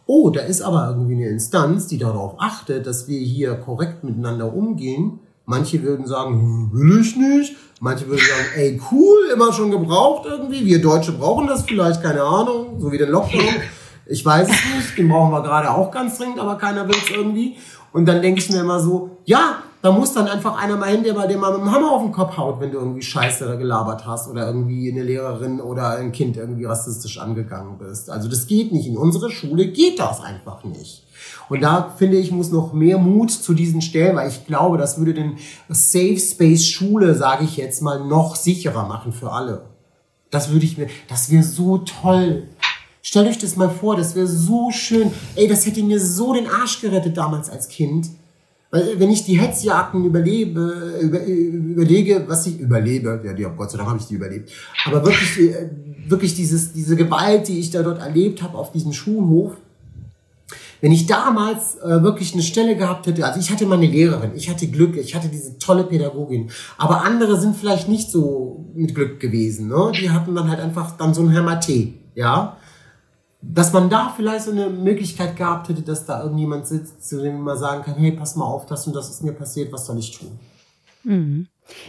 oh, da ist aber irgendwie eine Instanz, die darauf achtet, dass wir hier korrekt miteinander umgehen. Manche würden sagen, hm, will ich nicht. Manche würden sagen, (laughs) ey, cool, immer schon gebraucht irgendwie. Wir Deutsche brauchen das vielleicht, keine Ahnung, so wie den Lockdown. Ich weiß es nicht, den brauchen wir gerade auch ganz dringend, aber keiner will es irgendwie. Und dann denke ich mir immer so, ja, da muss dann einfach einer mal hin, der mal, der mal mit dem Hammer auf den Kopf haut, wenn du irgendwie Scheiße gelabert hast oder irgendwie eine Lehrerin oder ein Kind irgendwie rassistisch angegangen bist. Also das geht nicht. In unserer Schule geht das einfach nicht. Und da finde ich, muss noch mehr Mut zu diesen stellen, weil ich glaube, das würde den Safe Space Schule, sage ich jetzt mal, noch sicherer machen für alle. Das würde ich mir, das wäre so toll. Stellt euch das mal vor, das wäre so schön. Ey, das hätte mir so den Arsch gerettet damals als Kind. Weil wenn ich die Hetzjagden überlebe, über, überlege, was ich überlebe, ja, die, Gott sei Dank habe ich die überlebt, aber wirklich, äh, wirklich dieses, diese Gewalt, die ich da dort erlebt habe auf diesem Schulhof, wenn ich damals äh, wirklich eine Stelle gehabt hätte, also ich hatte meine Lehrerin, ich hatte Glück, ich hatte diese tolle Pädagogin, aber andere sind vielleicht nicht so mit Glück gewesen, ne? Die hatten dann halt einfach dann so ein Hermaté, ja? Dass man da vielleicht so eine Möglichkeit gehabt hätte, dass da irgendjemand sitzt, zu dem man sagen kann, hey, pass mal auf, das und das ist mir passiert, was soll ich tun? Mhm.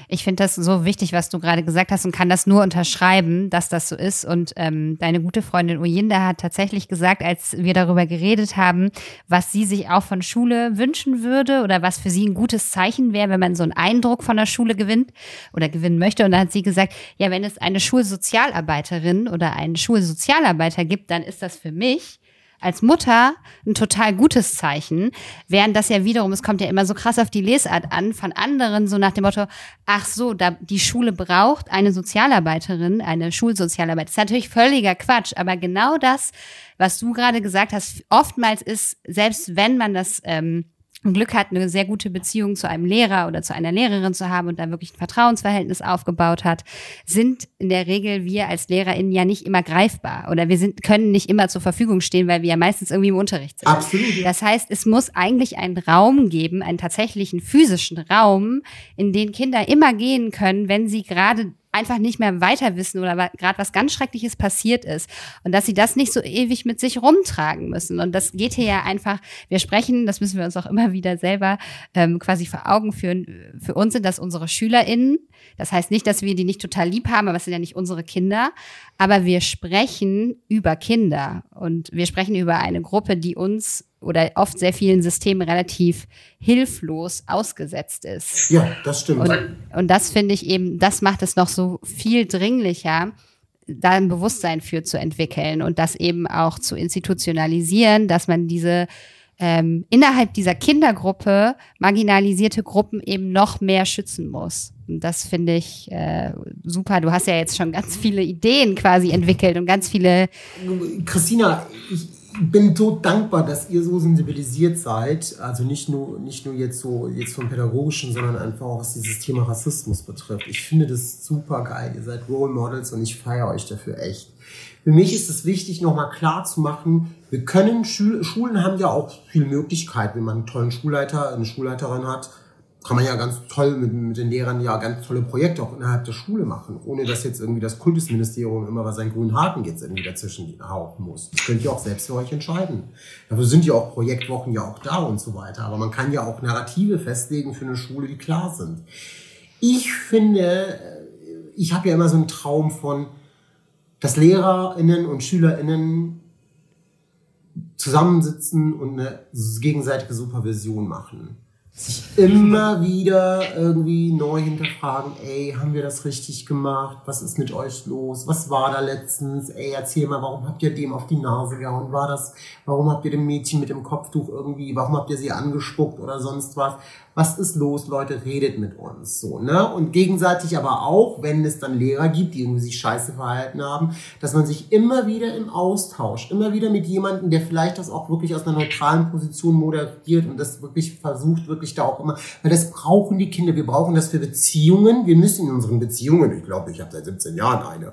Ich finde das so wichtig, was du gerade gesagt hast und kann das nur unterschreiben, dass das so ist. Und ähm, deine gute Freundin Uyinda hat tatsächlich gesagt, als wir darüber geredet haben, was sie sich auch von Schule wünschen würde oder was für sie ein gutes Zeichen wäre, wenn man so einen Eindruck von der Schule gewinnt oder gewinnen möchte. Und dann hat sie gesagt, ja, wenn es eine Schulsozialarbeiterin oder einen Schulsozialarbeiter gibt, dann ist das für mich als Mutter ein total gutes Zeichen, während das ja wiederum, es kommt ja immer so krass auf die Lesart an, von anderen so nach dem Motto, ach so, da, die Schule braucht eine Sozialarbeiterin, eine Schulsozialarbeiterin. Das ist natürlich völliger Quatsch, aber genau das, was du gerade gesagt hast, oftmals ist, selbst wenn man das ähm, Glück hat, eine sehr gute Beziehung zu einem Lehrer oder zu einer Lehrerin zu haben und da wirklich ein Vertrauensverhältnis aufgebaut hat, sind in der Regel wir als LehrerInnen ja nicht immer greifbar oder wir sind, können nicht immer zur Verfügung stehen, weil wir ja meistens irgendwie im Unterricht sind. Absolut. Das heißt, es muss eigentlich einen Raum geben, einen tatsächlichen physischen Raum, in den Kinder immer gehen können, wenn sie gerade einfach nicht mehr weiter wissen oder gerade was ganz Schreckliches passiert ist und dass sie das nicht so ewig mit sich rumtragen müssen. Und das geht hier ja einfach, wir sprechen, das müssen wir uns auch immer wieder selber ähm, quasi vor Augen führen, für uns sind das unsere SchülerInnen. Das heißt nicht, dass wir die nicht total lieb haben, aber es sind ja nicht unsere Kinder. Aber wir sprechen über Kinder und wir sprechen über eine Gruppe, die uns oder oft sehr vielen Systemen relativ hilflos ausgesetzt ist. Ja, das stimmt. Und, und das finde ich eben, das macht es noch so viel dringlicher, da ein Bewusstsein für zu entwickeln und das eben auch zu institutionalisieren, dass man diese ähm, innerhalb dieser Kindergruppe marginalisierte Gruppen eben noch mehr schützen muss. Und das finde ich äh, super. Du hast ja jetzt schon ganz viele Ideen quasi entwickelt und ganz viele. Christina, ich, bin so dankbar, dass ihr so sensibilisiert seid. Also nicht nur, nicht nur jetzt so jetzt vom Pädagogischen, sondern einfach auch was dieses Thema Rassismus betrifft. Ich finde das super geil. Ihr seid Role Models und ich feiere euch dafür echt. Für mich ist es wichtig, nochmal klar zu machen, wir können, Schulen haben ja auch viele Möglichkeiten, wenn man einen tollen Schulleiter, eine Schulleiterin hat, kann man ja ganz toll mit, mit den Lehrern ja ganz tolle Projekte auch innerhalb der Schule machen, ohne dass jetzt irgendwie das Kultusministerium immer was seinen grünen Haken jetzt irgendwie dazwischen hauen muss. Das könnt ihr auch selbst für euch entscheiden. Dafür sind ja auch Projektwochen ja auch da und so weiter. Aber man kann ja auch Narrative festlegen für eine Schule, die klar sind. Ich finde, ich habe ja immer so einen Traum von, dass LehrerInnen und SchülerInnen zusammensitzen und eine gegenseitige Supervision machen sich immer wieder irgendwie neu hinterfragen, ey, haben wir das richtig gemacht? Was ist mit euch los? Was war da letztens? Ey, erzähl mal, warum habt ihr dem auf die Nase gehauen? War das, warum habt ihr dem Mädchen mit dem Kopftuch irgendwie, warum habt ihr sie angespuckt oder sonst was? Was ist los, Leute, redet mit uns, so, ne? Und gegenseitig aber auch, wenn es dann Lehrer gibt, die irgendwie sich scheiße verhalten haben, dass man sich immer wieder im Austausch, immer wieder mit jemandem, der vielleicht das auch wirklich aus einer neutralen Position moderiert und das wirklich versucht, wirklich da auch immer, weil das brauchen die Kinder, wir brauchen das für Beziehungen, wir müssen in unseren Beziehungen, ich glaube, ich habe seit 17 Jahren eine,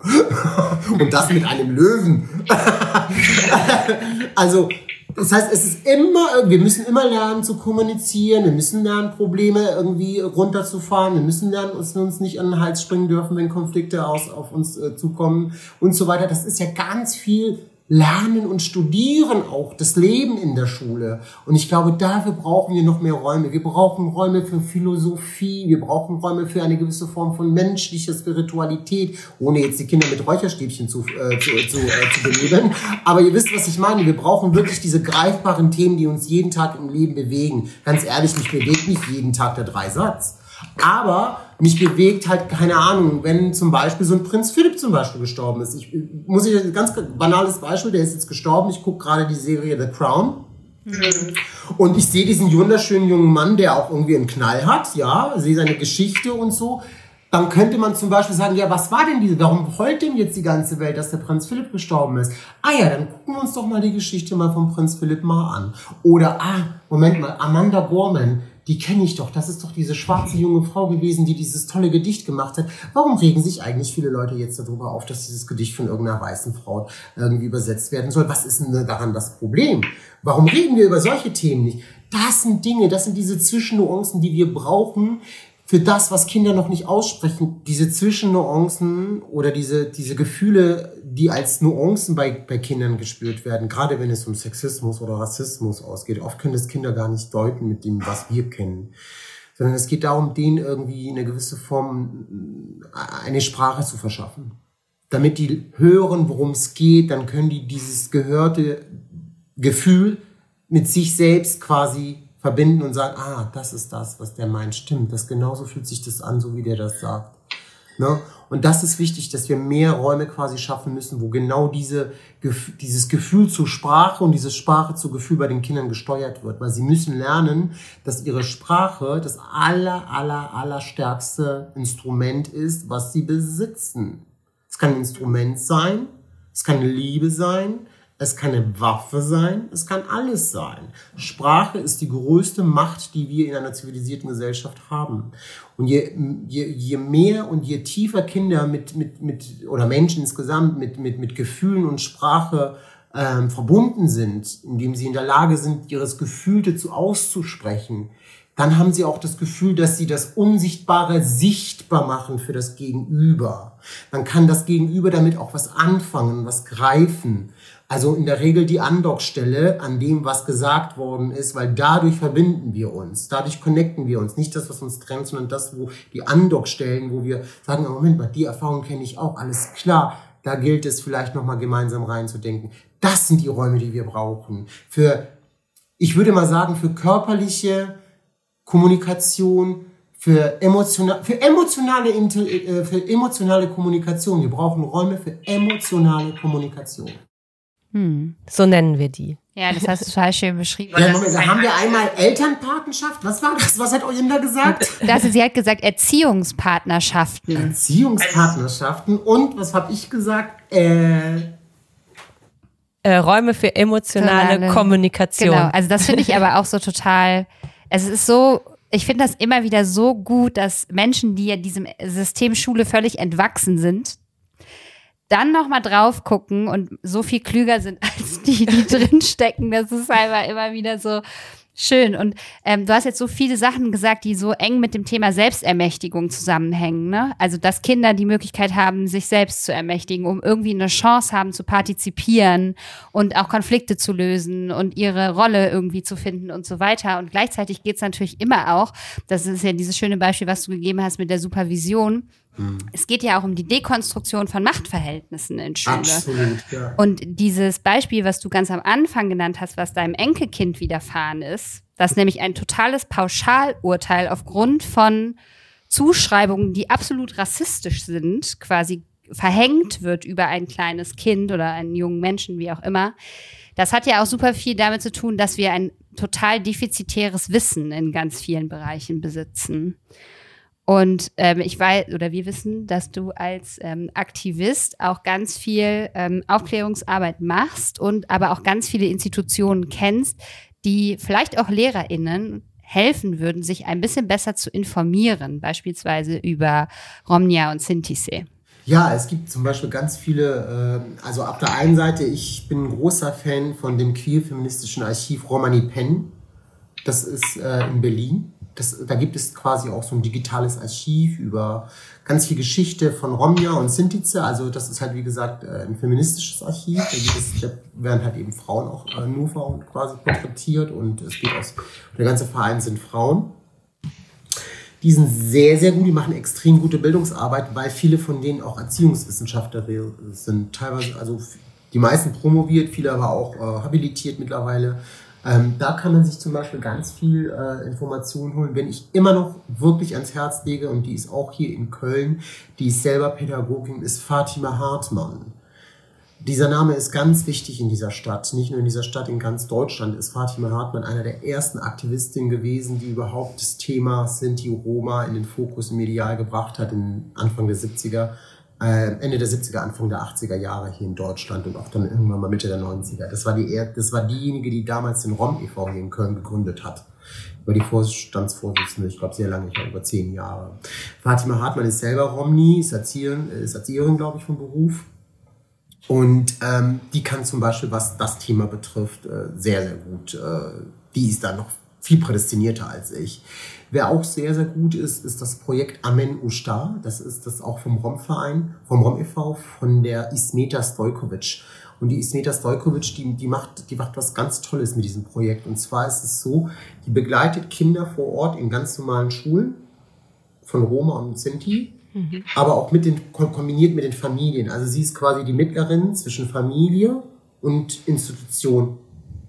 (laughs) und das mit einem Löwen. (laughs) also, das heißt, es ist immer, wir müssen immer lernen zu kommunizieren, wir müssen lernen, Probleme irgendwie runterzufahren, wir müssen lernen, dass wir uns nicht an den Hals springen dürfen, wenn Konflikte aus, auf uns äh, zukommen und so weiter. Das ist ja ganz viel lernen und studieren auch das Leben in der Schule. Und ich glaube, dafür brauchen wir noch mehr Räume. Wir brauchen Räume für Philosophie, wir brauchen Räume für eine gewisse Form von menschlicher Spiritualität, ohne jetzt die Kinder mit Räucherstäbchen zu, äh, zu, zu, äh, zu beleben. Aber ihr wisst, was ich meine. Wir brauchen wirklich diese greifbaren Themen, die uns jeden Tag im Leben bewegen. Ganz ehrlich, mich bewegt nicht jeden Tag der Dreisatz. Aber mich bewegt halt, keine Ahnung, wenn zum Beispiel so ein Prinz Philipp zum Beispiel gestorben ist. Ich muss ich ein ganz banales Beispiel, der ist jetzt gestorben. Ich gucke gerade die Serie The Crown. Mhm. Und ich sehe diesen wunderschönen jungen Mann, der auch irgendwie einen Knall hat, ja, sehe seine Geschichte und so. Dann könnte man zum Beispiel sagen, ja, was war denn diese, warum heult denn jetzt die ganze Welt, dass der Prinz Philipp gestorben ist? Ah ja, dann gucken wir uns doch mal die Geschichte mal vom Prinz Philipp mal an. Oder, ah, Moment mal, Amanda Gorman, die kenne ich doch. Das ist doch diese schwarze junge Frau gewesen, die dieses tolle Gedicht gemacht hat. Warum regen sich eigentlich viele Leute jetzt darüber auf, dass dieses Gedicht von irgendeiner weißen Frau irgendwie übersetzt werden soll? Was ist denn daran das Problem? Warum reden wir über solche Themen nicht? Das sind Dinge, das sind diese Zwischennuancen, die wir brauchen, für das, was Kinder noch nicht aussprechen, diese Zwischennuancen oder diese, diese Gefühle, die als Nuancen bei, bei Kindern gespürt werden, gerade wenn es um Sexismus oder Rassismus ausgeht. Oft können das Kinder gar nicht deuten mit dem, was wir kennen. Sondern es geht darum, denen irgendwie eine gewisse Form, eine Sprache zu verschaffen. Damit die hören, worum es geht, dann können die dieses gehörte Gefühl mit sich selbst quasi verbinden und sagen, ah, das ist das, was der meint, stimmt. Das genauso fühlt sich das an, so wie der das sagt. Ne? Und das ist wichtig, dass wir mehr Räume quasi schaffen müssen, wo genau diese, dieses Gefühl zur Sprache und diese Sprache zu Gefühl bei den Kindern gesteuert wird. Weil sie müssen lernen, dass ihre Sprache das aller, aller, aller stärkste Instrument ist, was sie besitzen. Es kann ein Instrument sein, es kann Liebe sein, es kann eine Waffe sein, es kann alles sein. Sprache ist die größte Macht, die wir in einer zivilisierten Gesellschaft haben. Und je, je, je mehr und je tiefer Kinder mit, mit, mit oder Menschen insgesamt mit, mit, mit Gefühlen und Sprache ähm, verbunden sind, indem sie in der Lage sind, ihres Gefühlte zu auszusprechen, dann haben sie auch das Gefühl, dass sie das Unsichtbare sichtbar machen für das Gegenüber. Dann kann das Gegenüber damit auch was anfangen, was greifen. Also in der Regel die Andockstelle an dem, was gesagt worden ist, weil dadurch verbinden wir uns, dadurch connecten wir uns. Nicht das, was uns trennt, sondern das, wo die Andockstellen, wo wir sagen, Moment mal, die Erfahrung kenne ich auch, alles klar. Da gilt es vielleicht nochmal gemeinsam reinzudenken. Das sind die Räume, die wir brauchen. Für, ich würde mal sagen, für körperliche Kommunikation, für, emotional, für, emotionale, äh, für emotionale Kommunikation. Wir brauchen Räume für emotionale Kommunikation. Hm. So nennen wir die. Ja, das hast du total schön beschrieben. Ja, haben wir einmal Elternpartnerschaft. Was war das? Was hat Eulinda gesagt? Das, sie hat gesagt Erziehungspartnerschaften. Erziehungspartnerschaften. Und was habe ich gesagt? Äh, äh, Räume für emotionale Tonale. Kommunikation. Genau, also das finde ich aber auch so total. Es ist so ich finde das immer wieder so gut, dass Menschen, die ja diesem System Schule völlig entwachsen sind, dann nochmal drauf gucken und so viel klüger sind (laughs) als die, die (laughs) drinstecken. Das ist einfach immer wieder so schön. Und ähm, du hast jetzt so viele Sachen gesagt, die so eng mit dem Thema Selbstermächtigung zusammenhängen. Ne? Also, dass Kinder die Möglichkeit haben, sich selbst zu ermächtigen, um irgendwie eine Chance haben zu partizipieren und auch Konflikte zu lösen und ihre Rolle irgendwie zu finden und so weiter. Und gleichzeitig geht es natürlich immer auch, das ist ja dieses schöne Beispiel, was du gegeben hast mit der Supervision, Mhm. Es geht ja auch um die Dekonstruktion von Machtverhältnissen in Schule. Absolut, ja. Und dieses Beispiel, was du ganz am Anfang genannt hast, was deinem Enkelkind widerfahren ist, dass nämlich ein totales Pauschalurteil aufgrund von Zuschreibungen, die absolut rassistisch sind, quasi verhängt wird über ein kleines Kind oder einen jungen Menschen, wie auch immer. Das hat ja auch super viel damit zu tun, dass wir ein total defizitäres Wissen in ganz vielen Bereichen besitzen. Und ähm, ich weiß, oder wir wissen, dass du als ähm, Aktivist auch ganz viel ähm, Aufklärungsarbeit machst und aber auch ganz viele Institutionen kennst, die vielleicht auch LehrerInnen helfen würden, sich ein bisschen besser zu informieren, beispielsweise über Romnia und Sintise. Ja, es gibt zum Beispiel ganz viele, äh, also auf der einen Seite, ich bin ein großer Fan von dem queer-feministischen Archiv Romani Penn. Das ist äh, in Berlin das, da gibt es quasi auch so ein digitales Archiv über ganz viel Geschichte von Romja und Sintize. Also das ist halt, wie gesagt, äh, ein feministisches Archiv. Da, werden halt eben Frauen auch, äh, nur Frauen quasi porträtiert und es geht aus, der ganze Verein sind Frauen. Die sind sehr, sehr gut, die machen extrem gute Bildungsarbeit, weil viele von denen auch Erziehungswissenschaftler sind. Teilweise, also die meisten promoviert, viele aber auch äh, habilitiert mittlerweile. Ähm, da kann man sich zum Beispiel ganz viel äh, Informationen holen. Wenn ich immer noch wirklich ans Herz lege, und die ist auch hier in Köln, die ist selber Pädagogin, ist Fatima Hartmann. Dieser Name ist ganz wichtig in dieser Stadt. Nicht nur in dieser Stadt, in ganz Deutschland ist Fatima Hartmann einer der ersten Aktivistinnen gewesen, die überhaupt das Thema Sinti Roma in den Fokus medial gebracht hat, in Anfang der 70er äh, Ende der 70er, Anfang der 80er Jahre hier in Deutschland und auch dann irgendwann mal Mitte der 90er. Das war, die, das war diejenige, die damals den ROM e.V. hier in Köln gegründet hat. Über die Vorstandsvorsitzende, ich glaube sehr lange, ich glaube über zehn Jahre. Fatima Hartmann ist selber Romni, ist Erzieherin, ist Erzieherin glaube ich, vom Beruf. Und ähm, die kann zum Beispiel, was das Thema betrifft, äh, sehr, sehr gut. Äh, die ist da noch viel prädestinierter als ich. Wer auch sehr, sehr gut ist, ist das Projekt Amen Usta. Das ist das auch vom ROM-Verein, vom ROM e.V., von der Ismeta Stojkovic. Und die Ismeta Stojkovic, die, die, macht, die macht was ganz Tolles mit diesem Projekt. Und zwar ist es so, die begleitet Kinder vor Ort in ganz normalen Schulen von Roma und Sinti, mhm. aber auch mit den, kombiniert mit den Familien. Also sie ist quasi die Mittlerin zwischen Familie und Institution.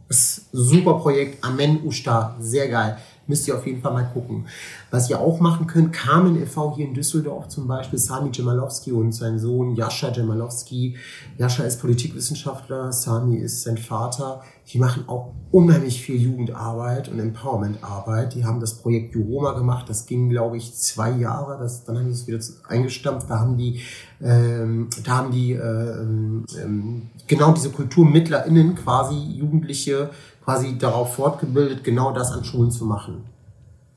Das super Projekt, Amen Usta, sehr geil müsst ihr auf jeden Fall mal gucken. Was ihr auch machen könnt, Carmen e.V. hier in Düsseldorf zum Beispiel, Sami Jemalowski und sein Sohn Jascha Jemalowski. Jascha ist Politikwissenschaftler, Sami ist sein Vater. Die machen auch unheimlich viel Jugendarbeit und Empowermentarbeit. Die haben das Projekt Juroma gemacht, das ging, glaube ich, zwei Jahre. Das, dann haben sie es wieder eingestampft. Da haben die, ähm, da haben die äh, ähm, genau diese KulturmittlerInnen quasi Jugendliche quasi darauf fortgebildet, genau das an Schulen zu machen.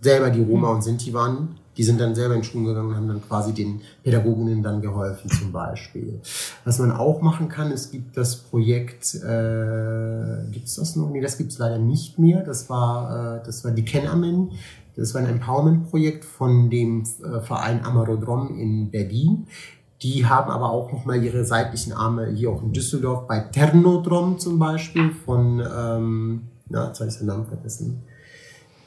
Selber die Roma und Sinti waren Die sind dann selber in Schulen gegangen und haben dann quasi den Pädagoginnen dann geholfen zum Beispiel. Was man auch machen kann, es gibt das Projekt, äh, gibt es das noch? Nee, das gibt es leider nicht mehr. Das war, äh, das war die Kenamen. Das war ein Empowerment-Projekt von dem äh, Verein Amarodrom in Berlin. Die haben aber auch nochmal ihre seitlichen Arme hier auch in Düsseldorf bei Ternodrom zum Beispiel von, ähm, na, jetzt habe ich den Namen vergessen.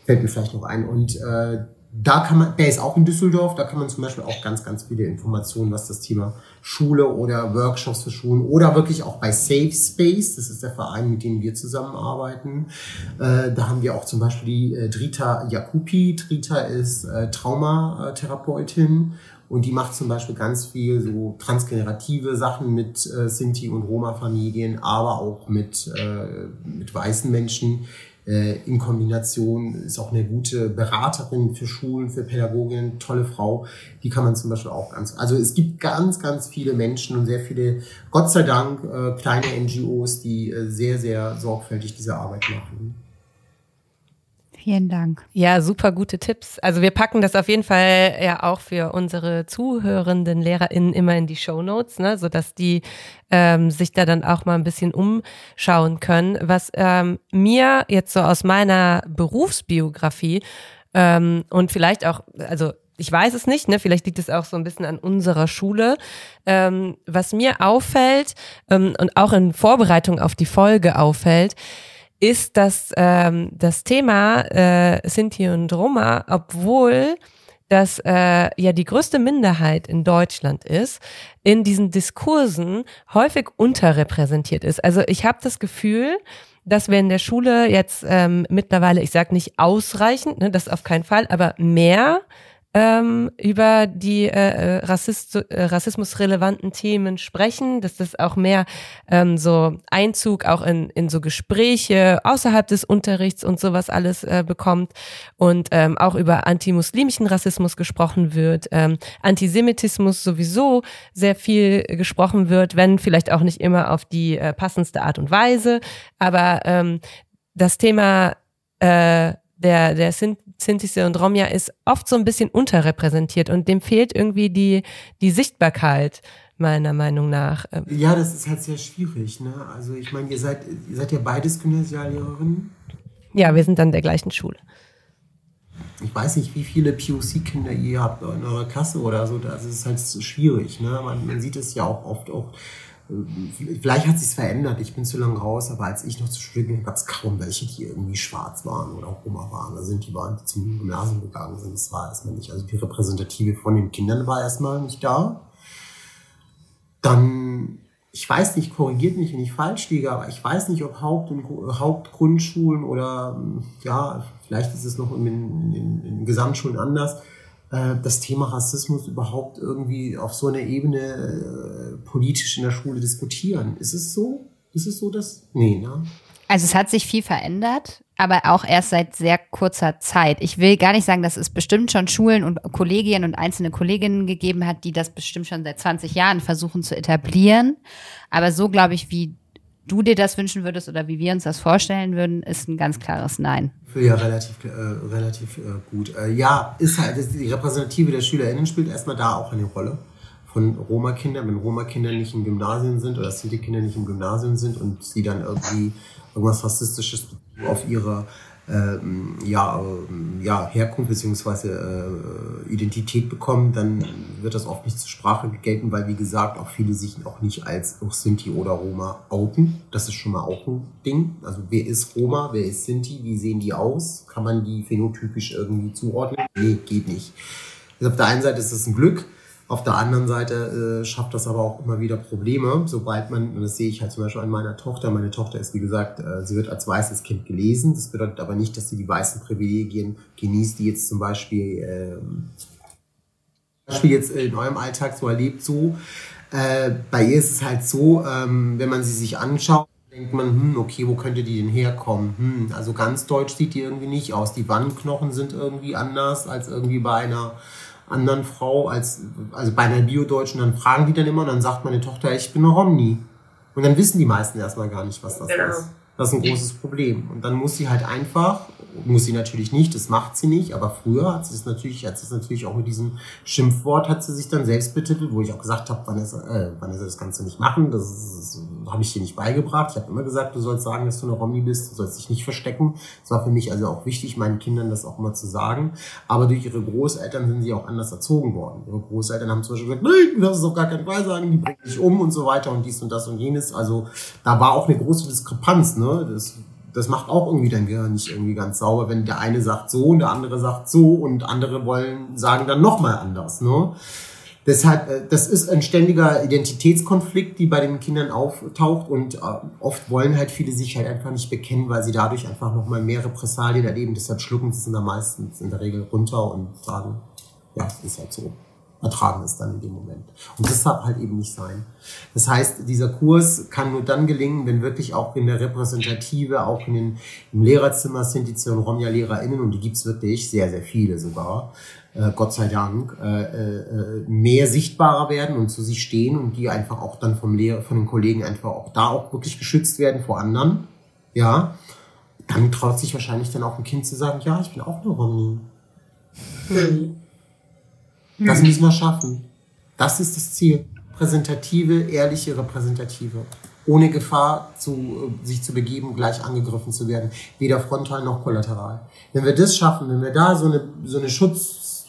Fällt mir vielleicht noch ein. Und äh, da kann man, der ist auch in Düsseldorf, da kann man zum Beispiel auch ganz, ganz viele Informationen, was das Thema Schule oder Workshops für Schulen oder wirklich auch bei Safe Space, das ist der Verein, mit dem wir zusammenarbeiten. Äh, da haben wir auch zum Beispiel die äh, Drita Jakupi. Drita ist äh, Traumatherapeutin und die macht zum Beispiel ganz viel so transgenerative Sachen mit äh, Sinti- und Roma-Familien, aber auch mit, äh, mit weißen Menschen äh, in Kombination ist auch eine gute Beraterin für Schulen, für Pädagoginnen, tolle Frau. Die kann man zum Beispiel auch ganz. Also es gibt ganz, ganz viele Menschen und sehr viele, Gott sei Dank, äh, kleine NGOs, die äh, sehr, sehr sorgfältig diese Arbeit machen. Vielen Dank. Ja, super gute Tipps. Also wir packen das auf jeden Fall ja auch für unsere zuhörenden LehrerInnen immer in die Show Notes, ne, sodass die ähm, sich da dann auch mal ein bisschen umschauen können. Was ähm, mir jetzt so aus meiner Berufsbiografie ähm, und vielleicht auch, also ich weiß es nicht, ne? vielleicht liegt es auch so ein bisschen an unserer Schule. Ähm, was mir auffällt ähm, und auch in Vorbereitung auf die Folge auffällt, ist, dass ähm, das Thema äh, Sinti und Roma, obwohl das äh, ja die größte Minderheit in Deutschland ist, in diesen Diskursen häufig unterrepräsentiert ist. Also ich habe das Gefühl, dass wir in der Schule jetzt ähm, mittlerweile, ich sage nicht ausreichend, ne, das auf keinen Fall, aber mehr ähm, über die äh, äh, Rassist äh, rassismusrelevanten Themen sprechen, dass das auch mehr ähm, so Einzug auch in, in so Gespräche außerhalb des Unterrichts und sowas alles äh, bekommt und ähm, auch über antimuslimischen Rassismus gesprochen wird, ähm, Antisemitismus sowieso sehr viel gesprochen wird, wenn vielleicht auch nicht immer auf die äh, passendste Art und Weise, aber ähm, das Thema äh, der, der Sintise und Romja ist oft so ein bisschen unterrepräsentiert und dem fehlt irgendwie die, die Sichtbarkeit meiner Meinung nach. Ja, das ist halt sehr schwierig. Ne? Also ich meine, ihr seid, ihr seid ja beides Gymnasiallehrerinnen. Ja, wir sind an der gleichen Schule. Ich weiß nicht, wie viele POC-Kinder ihr habt in eurer Klasse oder so. Das ist halt so schwierig. Ne? Man, man sieht es ja auch oft auch Vielleicht hat sich verändert, ich bin zu lange raus, aber als ich noch zur Schule ging, gab es kaum welche, die irgendwie schwarz waren oder Roma waren. Da sind die waren, die zum Gymnasium gegangen sind. Das war erstmal nicht. Also die Repräsentative von den Kindern war erstmal nicht da. Dann, ich weiß nicht, korrigiert mich, wenn ich falsch liege, aber ich weiß nicht, ob Haupt- und Hauptgrundschulen oder ja, vielleicht ist es noch in in, in Gesamtschulen anders äh, das Thema Rassismus überhaupt irgendwie auf so einer Ebene äh, politisch in der Schule diskutieren. Ist es so? Ist es so, dass. Nee, ne? Also es hat sich viel verändert, aber auch erst seit sehr kurzer Zeit. Ich will gar nicht sagen, dass es bestimmt schon Schulen und Kollegien und einzelne Kolleginnen gegeben hat, die das bestimmt schon seit 20 Jahren versuchen zu etablieren. Aber so, glaube ich, wie du dir das wünschen würdest oder wie wir uns das vorstellen würden, ist ein ganz klares Nein. Ja, relativ, äh, relativ äh, gut. Äh, ja, ist halt, die Repräsentative der SchülerInnen spielt erstmal da auch eine Rolle. Von Roma-Kindern, wenn Roma-Kinder nicht im Gymnasium sind oder Sinti-Kinder nicht im Gymnasium sind und sie dann irgendwie irgendwas Rassistisches auf ihre ähm, ja, ähm, ja, Herkunft bzw. Äh, Identität bekommen, dann wird das oft nicht zur Sprache gelten, weil wie gesagt auch viele sich auch nicht als auch Sinti oder Roma outen. Das ist schon mal auch ein Ding. Also wer ist Roma, wer ist Sinti, wie sehen die aus? Kann man die phänotypisch irgendwie zuordnen? Nee, geht nicht. Also auf der einen Seite ist es ein Glück, auf der anderen Seite äh, schafft das aber auch immer wieder Probleme, sobald man, und das sehe ich halt zum Beispiel an meiner Tochter, meine Tochter ist wie gesagt, äh, sie wird als weißes Kind gelesen, das bedeutet aber nicht, dass sie die weißen Privilegien genießt, die jetzt zum Beispiel, äh, Beispiel jetzt in eurem Alltag so erlebt, so. Äh, bei ihr ist es halt so, ähm, wenn man sie sich anschaut, denkt man, hm, okay, wo könnte die denn herkommen? Hm, also ganz deutsch sieht die irgendwie nicht aus. Die Wangenknochen sind irgendwie anders als irgendwie bei einer anderen Frau als, also bei einer Bio-Deutschen, dann fragen die dann immer und dann sagt meine Tochter, ich bin eine Romni. Und dann wissen die meisten erstmal gar nicht, was das genau. ist. Das ist ein großes Problem. Und dann muss sie halt einfach, muss sie natürlich nicht, das macht sie nicht, aber früher hat sie es natürlich, hat sie es natürlich auch mit diesem Schimpfwort, hat sie sich dann selbst betitelt, wo ich auch gesagt habe, wann ist, äh, wann ist das Ganze nicht machen, das, das habe ich dir nicht beigebracht. Ich habe immer gesagt, du sollst sagen, dass du eine Romy bist, du sollst dich nicht verstecken. Das war für mich also auch wichtig, meinen Kindern das auch immer zu sagen. Aber durch ihre Großeltern sind sie auch anders erzogen worden. Ihre Großeltern haben zum Beispiel gesagt, nein, du darfst es auf gar keinen Fall sagen, die bringen dich um und so weiter und dies und das und jenes. Also da war auch eine große Diskrepanz? Ne? Das, das macht auch irgendwie dein Gehirn nicht irgendwie ganz sauber, wenn der eine sagt so und der andere sagt so und andere wollen sagen dann nochmal anders. Ne? Deshalb, äh, das ist ein ständiger Identitätskonflikt, die bei den Kindern auftaucht und äh, oft wollen halt viele sich halt einfach nicht bekennen, weil sie dadurch einfach nochmal mehr Repressalien erleben. Deshalb schlucken sie es der meistens in der Regel runter und sagen, ja, ist halt so ertragen es dann in dem Moment. Und das darf halt eben nicht sein. Das heißt, dieser Kurs kann nur dann gelingen, wenn wirklich auch in der Repräsentative, auch in den, im Lehrerzimmer sind die und Romja LehrerInnen, und die gibt's wirklich, sehr, sehr viele sogar, äh, Gott sei Dank, äh, äh, mehr sichtbarer werden und zu sich stehen und die einfach auch dann vom Lehrer, von den Kollegen einfach auch da auch wirklich geschützt werden vor anderen. Ja. Dann traut sich wahrscheinlich dann auch ein Kind zu sagen, ja, ich bin auch eine Romni. Mhm. Das müssen wir schaffen. Das ist das Ziel. Präsentative, ehrliche Repräsentative. Ohne Gefahr, zu, sich zu begeben, gleich angegriffen zu werden. Weder frontal noch kollateral. Wenn wir das schaffen, wenn wir da so eine, so eine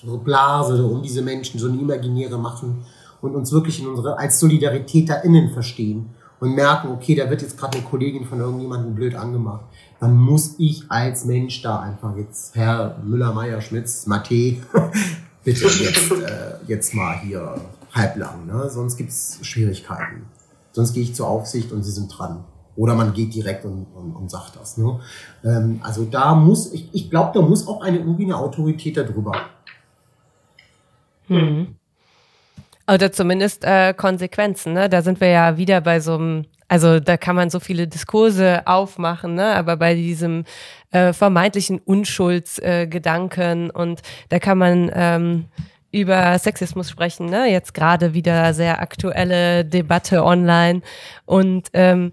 Schutzblase um diese Menschen, so eine imaginäre machen und uns wirklich in unsere, als Solidarität da innen verstehen und merken, okay, da wird jetzt gerade eine Kollegin von irgendjemandem blöd angemacht, dann muss ich als Mensch da einfach jetzt, Herr Müller, Meier, Schmitz, Mathe, (laughs) bitte jetzt, äh, jetzt mal hier halblang, ne? sonst gibt's Schwierigkeiten. Sonst gehe ich zur Aufsicht und sie sind dran. Oder man geht direkt und, und, und sagt das. Ne? Ähm, also da muss, ich, ich glaube, da muss auch eine, irgendwie eine Autorität darüber. Hm. Oder zumindest äh, Konsequenzen. Ne? Da sind wir ja wieder bei so einem also da kann man so viele Diskurse aufmachen, ne? aber bei diesem äh, vermeintlichen Unschuldsgedanken äh, und da kann man ähm, über Sexismus sprechen, ne? jetzt gerade wieder sehr aktuelle Debatte online und ähm,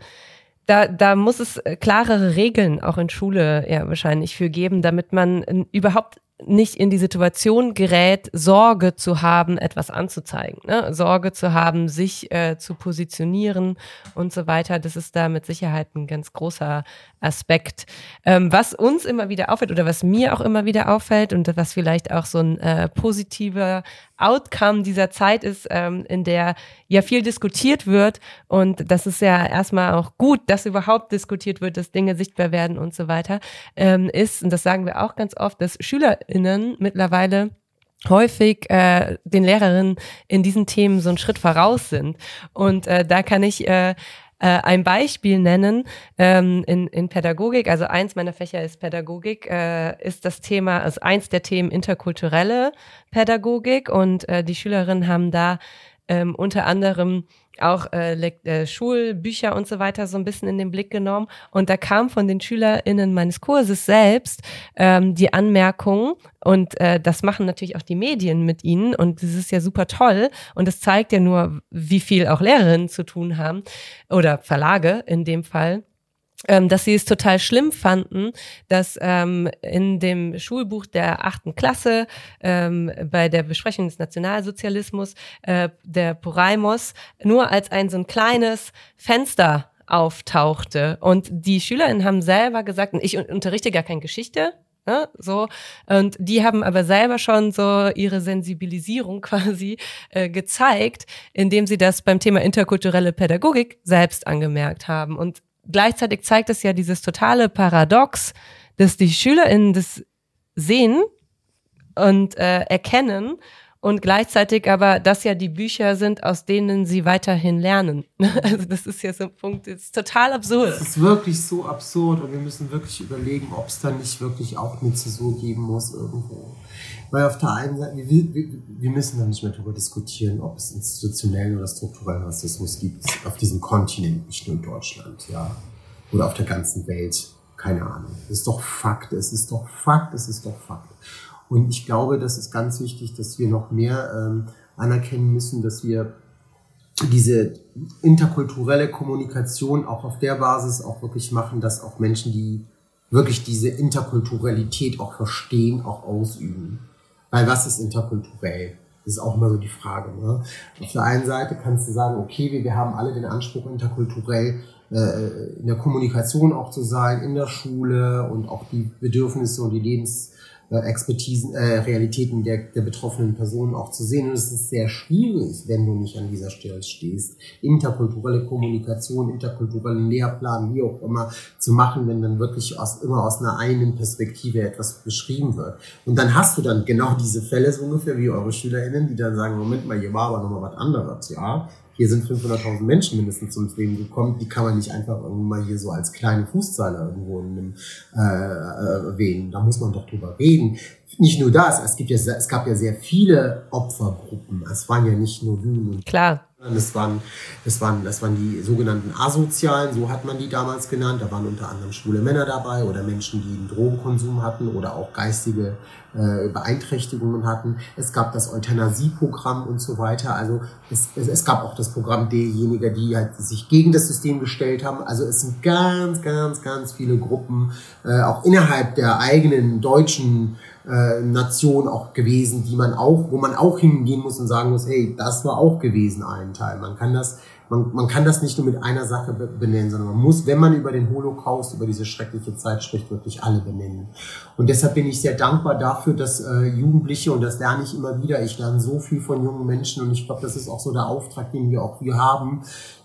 da, da muss es klarere Regeln auch in Schule ja wahrscheinlich für geben, damit man überhaupt nicht in die Situation gerät, Sorge zu haben, etwas anzuzeigen, ne? Sorge zu haben, sich äh, zu positionieren und so weiter. Das ist da mit Sicherheit ein ganz großer Aspekt. Ähm, was uns immer wieder auffällt oder was mir auch immer wieder auffällt und was vielleicht auch so ein äh, positiver Outcome dieser Zeit ist, ähm, in der ja viel diskutiert wird und das ist ja erstmal auch gut, dass überhaupt diskutiert wird, dass Dinge sichtbar werden und so weiter, ähm, ist, und das sagen wir auch ganz oft, dass SchülerInnen mittlerweile häufig äh, den Lehrerinnen in diesen Themen so einen Schritt voraus sind. Und äh, da kann ich äh, äh, ein Beispiel nennen ähm, in, in Pädagogik. Also eins meiner Fächer ist Pädagogik, äh, ist das Thema, also eins der Themen interkulturelle Pädagogik und äh, die Schülerinnen haben da ähm, unter anderem auch äh, äh, Schulbücher und so weiter so ein bisschen in den Blick genommen. Und da kam von den SchülerInnen meines Kurses selbst ähm, die Anmerkung, und äh, das machen natürlich auch die Medien mit ihnen, und das ist ja super toll. Und das zeigt ja nur, wie viel auch Lehrerinnen zu tun haben oder Verlage in dem Fall ähm, dass sie es total schlimm fanden, dass ähm, in dem Schulbuch der achten Klasse ähm, bei der Besprechung des Nationalsozialismus äh, der Poraimos nur als ein so ein kleines Fenster auftauchte. Und die SchülerInnen haben selber gesagt, ich unterrichte gar keine Geschichte, Ne, so und die haben aber selber schon so ihre Sensibilisierung (laughs) quasi äh, gezeigt, indem sie das beim Thema interkulturelle Pädagogik selbst angemerkt haben und gleichzeitig zeigt es ja dieses totale Paradox, dass die SchülerInnen das sehen und äh, erkennen und gleichzeitig aber das ja die Bücher sind, aus denen sie weiterhin lernen. (laughs) Also das ist ja so ein Punkt, das ist total absurd. Es ist wirklich so absurd und wir müssen wirklich überlegen, ob es da nicht wirklich auch eine Zäsur geben muss irgendwo. Weil auf der einen Seite, wir, wir, wir müssen da nicht mehr darüber diskutieren, ob es institutionellen oder strukturellen Rassismus gibt auf diesem Kontinent, nicht nur in Deutschland, ja. Oder auf der ganzen Welt. Keine Ahnung. Es ist doch Fakt, es ist doch Fakt, es ist doch Fakt. Und ich glaube, das ist ganz wichtig, dass wir noch mehr ähm, anerkennen müssen, dass wir diese interkulturelle Kommunikation auch auf der Basis auch wirklich machen, dass auch Menschen, die wirklich diese Interkulturalität auch verstehen, auch ausüben. Weil was ist interkulturell? Das ist auch immer so die Frage. Ne? Auf der einen Seite kannst du sagen, okay, wir, wir haben alle den Anspruch, interkulturell äh, in der Kommunikation auch zu sein, in der Schule und auch die Bedürfnisse und die Lebens Expertisen, äh, Realitäten der, der betroffenen Personen auch zu sehen. Und es ist sehr schwierig, wenn du nicht an dieser Stelle stehst, interkulturelle Kommunikation, interkulturellen Lehrplan, wie auch immer, zu machen, wenn dann wirklich aus, immer aus einer einen Perspektive etwas beschrieben wird. Und dann hast du dann genau diese Fälle so ungefähr wie eure SchülerInnen, die dann sagen, Moment mal, hier war aber nochmal was anderes, ja hier sind 500.000 Menschen mindestens ums Leben gekommen, die kann man nicht einfach irgendwie mal hier so als kleine Fußzeile irgendwo in einem, äh, äh, erwähnen. Da muss man doch drüber reden. Nicht nur das, es gibt ja, es gab ja sehr viele Opfergruppen. Es waren ja nicht nur du. Klar. Das waren, das, waren, das waren die sogenannten Asozialen, so hat man die damals genannt. Da waren unter anderem schwule Männer dabei oder Menschen, die einen Drogenkonsum hatten oder auch geistige äh, Beeinträchtigungen hatten. Es gab das Euthanasieprogramm und so weiter. Also es, es, es gab auch das Programm derjenigen, die halt sich gegen das System gestellt haben. Also es sind ganz, ganz, ganz viele Gruppen, äh, auch innerhalb der eigenen deutschen äh, Nation auch gewesen, die man auch, wo man auch hingehen muss und sagen muss, hey, das war auch gewesen ein Teil. Man kann das, man, man kann das nicht nur mit einer Sache benennen, sondern man muss, wenn man über den Holocaust, über diese schreckliche Zeit spricht, wirklich alle benennen. Und deshalb bin ich sehr dankbar dafür, dass äh, Jugendliche, und das lerne ich immer wieder, ich lerne so viel von jungen Menschen und ich glaube, das ist auch so der Auftrag, den wir auch hier haben,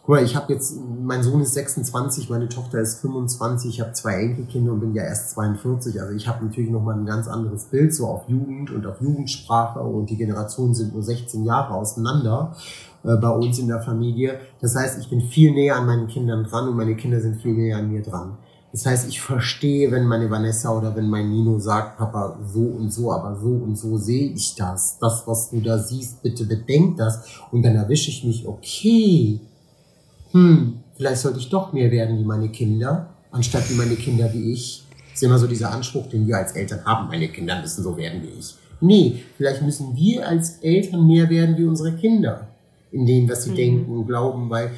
Guck mal, ich habe jetzt, mein Sohn ist 26, meine Tochter ist 25, ich habe zwei Enkelkinder und bin ja erst 42. Also ich habe natürlich nochmal ein ganz anderes Bild so auf Jugend und auf Jugendsprache und die Generationen sind nur 16 Jahre auseinander äh, bei uns in der Familie. Das heißt, ich bin viel näher an meinen Kindern dran und meine Kinder sind viel näher an mir dran. Das heißt, ich verstehe, wenn meine Vanessa oder wenn mein Nino sagt, Papa, so und so, aber so und so sehe ich das. Das, was du da siehst, bitte bedenk das. Und dann erwische ich mich, okay, hm, vielleicht sollte ich doch mehr werden wie meine Kinder, anstatt wie meine Kinder wie ich. Das ist immer so dieser Anspruch, den wir als Eltern haben, meine Kinder müssen so werden wie ich. Nee, vielleicht müssen wir als Eltern mehr werden wie unsere Kinder, in dem, was sie mhm. denken und glauben, weil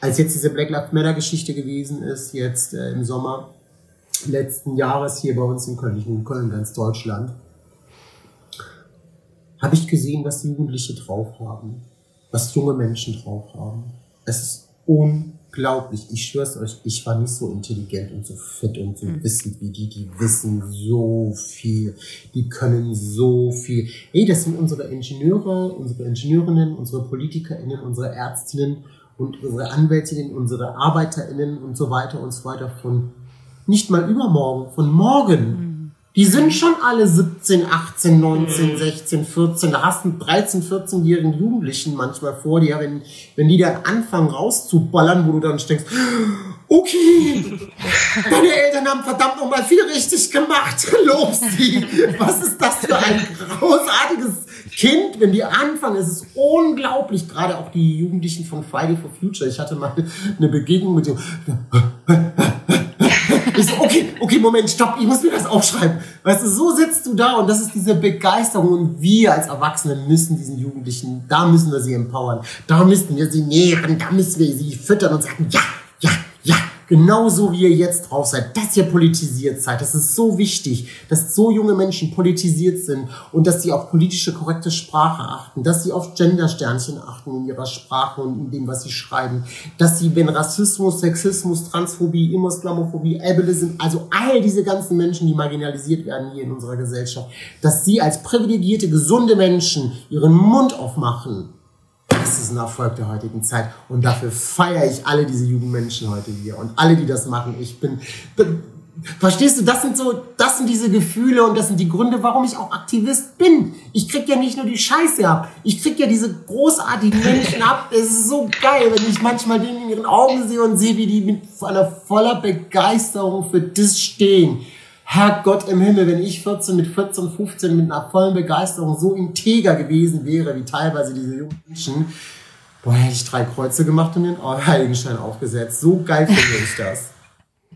als jetzt diese Black Lives Matter Geschichte gewesen ist, jetzt äh, im Sommer letzten Jahres hier bei uns in Köln, in Köln, ganz Deutschland, habe ich gesehen, was Jugendliche drauf haben, was junge Menschen drauf haben. Es ist unglaublich. Ich schwör's euch, ich war nicht so intelligent und so fit und so mhm. wissend wie die. Die wissen so viel. Die können so viel. Ey, das sind unsere Ingenieure, unsere Ingenieurinnen, unsere PolitikerInnen, unsere Ärztinnen und unsere Anwältinnen, unsere ArbeiterInnen und so weiter und so weiter von nicht mal übermorgen, von morgen. Mhm die sind schon alle 17, 18, 19, 16, 14. Da hast du 13, 14-jährigen Jugendlichen manchmal vor dir, wenn, wenn die dann anfangen rauszuballern, wo du dann denkst, okay, (laughs) deine Eltern haben verdammt nochmal viel richtig gemacht. (laughs) Lob sie. Was ist das für ein großartiges Kind, wenn die anfangen? Es ist unglaublich. Gerade auch die Jugendlichen von Friday for Future. Ich hatte mal eine Begegnung mit dem ich so, okay, okay, Moment, stopp, ich muss mir das aufschreiben. Weißt du, so sitzt du da und das ist diese Begeisterung und wir als Erwachsene müssen diesen Jugendlichen, da müssen wir sie empowern, da müssen wir sie nähren, da müssen wir sie füttern und sagen, ja, ja, ja, Genauso wie ihr jetzt drauf seid, dass ihr politisiert seid. Das ist so wichtig, dass so junge Menschen politisiert sind und dass sie auf politische korrekte Sprache achten, dass sie auf Gendersternchen achten in ihrer Sprache und in dem, was sie schreiben, dass sie, wenn Rassismus, Sexismus, Transphobie, Islamophobie, Ableism, also all diese ganzen Menschen, die marginalisiert werden hier in unserer Gesellschaft, dass sie als privilegierte, gesunde Menschen ihren Mund aufmachen das ist ein Erfolg der heutigen Zeit. Und dafür feiere ich alle diese Jugendmenschen heute hier und alle, die das machen. Ich bin, Verstehst du, das sind so, das sind diese Gefühle und das sind die Gründe, warum ich auch Aktivist bin. Ich krieg ja nicht nur die Scheiße ab, ich krieg ja diese großartigen Menschen ab. Es ist so geil, wenn ich manchmal denen in ihren Augen sehe und sehe, wie die mit voller Begeisterung für das stehen. Herrgott im Himmel, wenn ich 14 mit 14, 15 mit einer vollen Begeisterung so integer gewesen wäre, wie teilweise diese jungen Menschen, boah, hätte ich drei Kreuze gemacht und den Heiligenschein aufgesetzt. So geil finde ich das.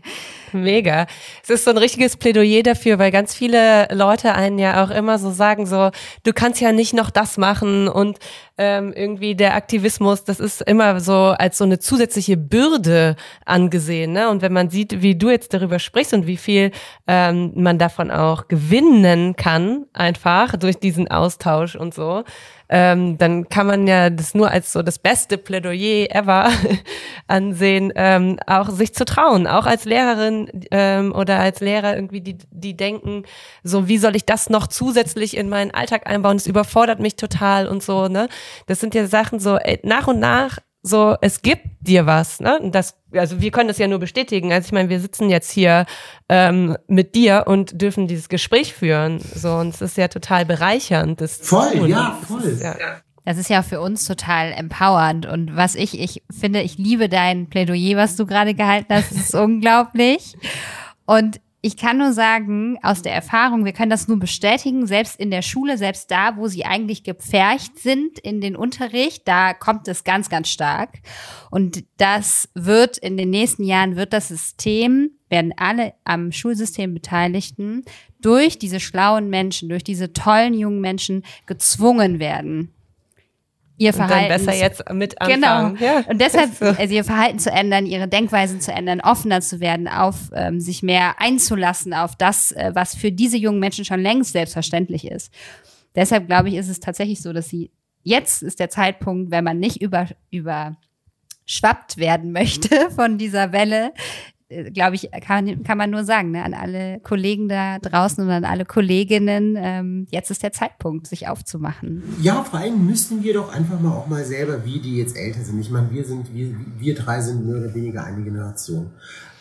(laughs) Mega. Es ist so ein richtiges Plädoyer dafür, weil ganz viele Leute einen ja auch immer so sagen, so, du kannst ja nicht noch das machen und ähm, irgendwie der Aktivismus, das ist immer so als so eine zusätzliche Bürde angesehen. Ne? Und wenn man sieht, wie du jetzt darüber sprichst und wie viel ähm, man davon auch gewinnen kann, einfach durch diesen Austausch und so, ähm, dann kann man ja das nur als so das beste Plädoyer ever (laughs) ansehen, ähm, auch sich zu trauen, auch als Lehrerin ähm, oder als Lehrer irgendwie, die, die denken, so wie soll ich das noch zusätzlich in meinen Alltag einbauen? Das überfordert mich total und so, ne? Das sind ja Sachen so, ey, nach und nach so, es gibt dir was, ne? Und das, also wir können das ja nur bestätigen. Also ich meine, wir sitzen jetzt hier ähm, mit dir und dürfen dieses Gespräch führen. So, und es ist ja total bereichernd. Das voll, ja, voll. Ist, ja. Das ist ja für uns total empowernd. Und was ich, ich finde, ich liebe dein Plädoyer, was du gerade gehalten hast. Das ist (laughs) unglaublich. Und ich kann nur sagen, aus der Erfahrung, wir können das nur bestätigen, selbst in der Schule, selbst da, wo sie eigentlich gepfercht sind in den Unterricht, da kommt es ganz, ganz stark. Und das wird in den nächsten Jahren, wird das System, werden alle am Schulsystem Beteiligten durch diese schlauen Menschen, durch diese tollen jungen Menschen gezwungen werden, ihr Verhalten. Besser jetzt mit anfangen. Genau. Ja, und deshalb (laughs) so. also ihr Verhalten zu ändern, ihre Denkweisen zu ändern, offener zu werden, auf ähm, sich mehr einzulassen auf das, äh, was für diese jungen Menschen schon längst selbstverständlich ist. Deshalb glaube ich, ist es tatsächlich so, dass sie jetzt ist der Zeitpunkt, wenn man nicht über überschwappt werden möchte (laughs) von dieser Welle, glaube ich, kann, kann man nur sagen, ne, an alle Kollegen da draußen und an alle Kolleginnen, ähm, jetzt ist der Zeitpunkt, sich aufzumachen. Ja, vor allem müssen wir doch einfach mal auch mal selber, wie die jetzt älter sind. Ich meine, wir sind, wir, wir drei sind mehr oder weniger eine Generation.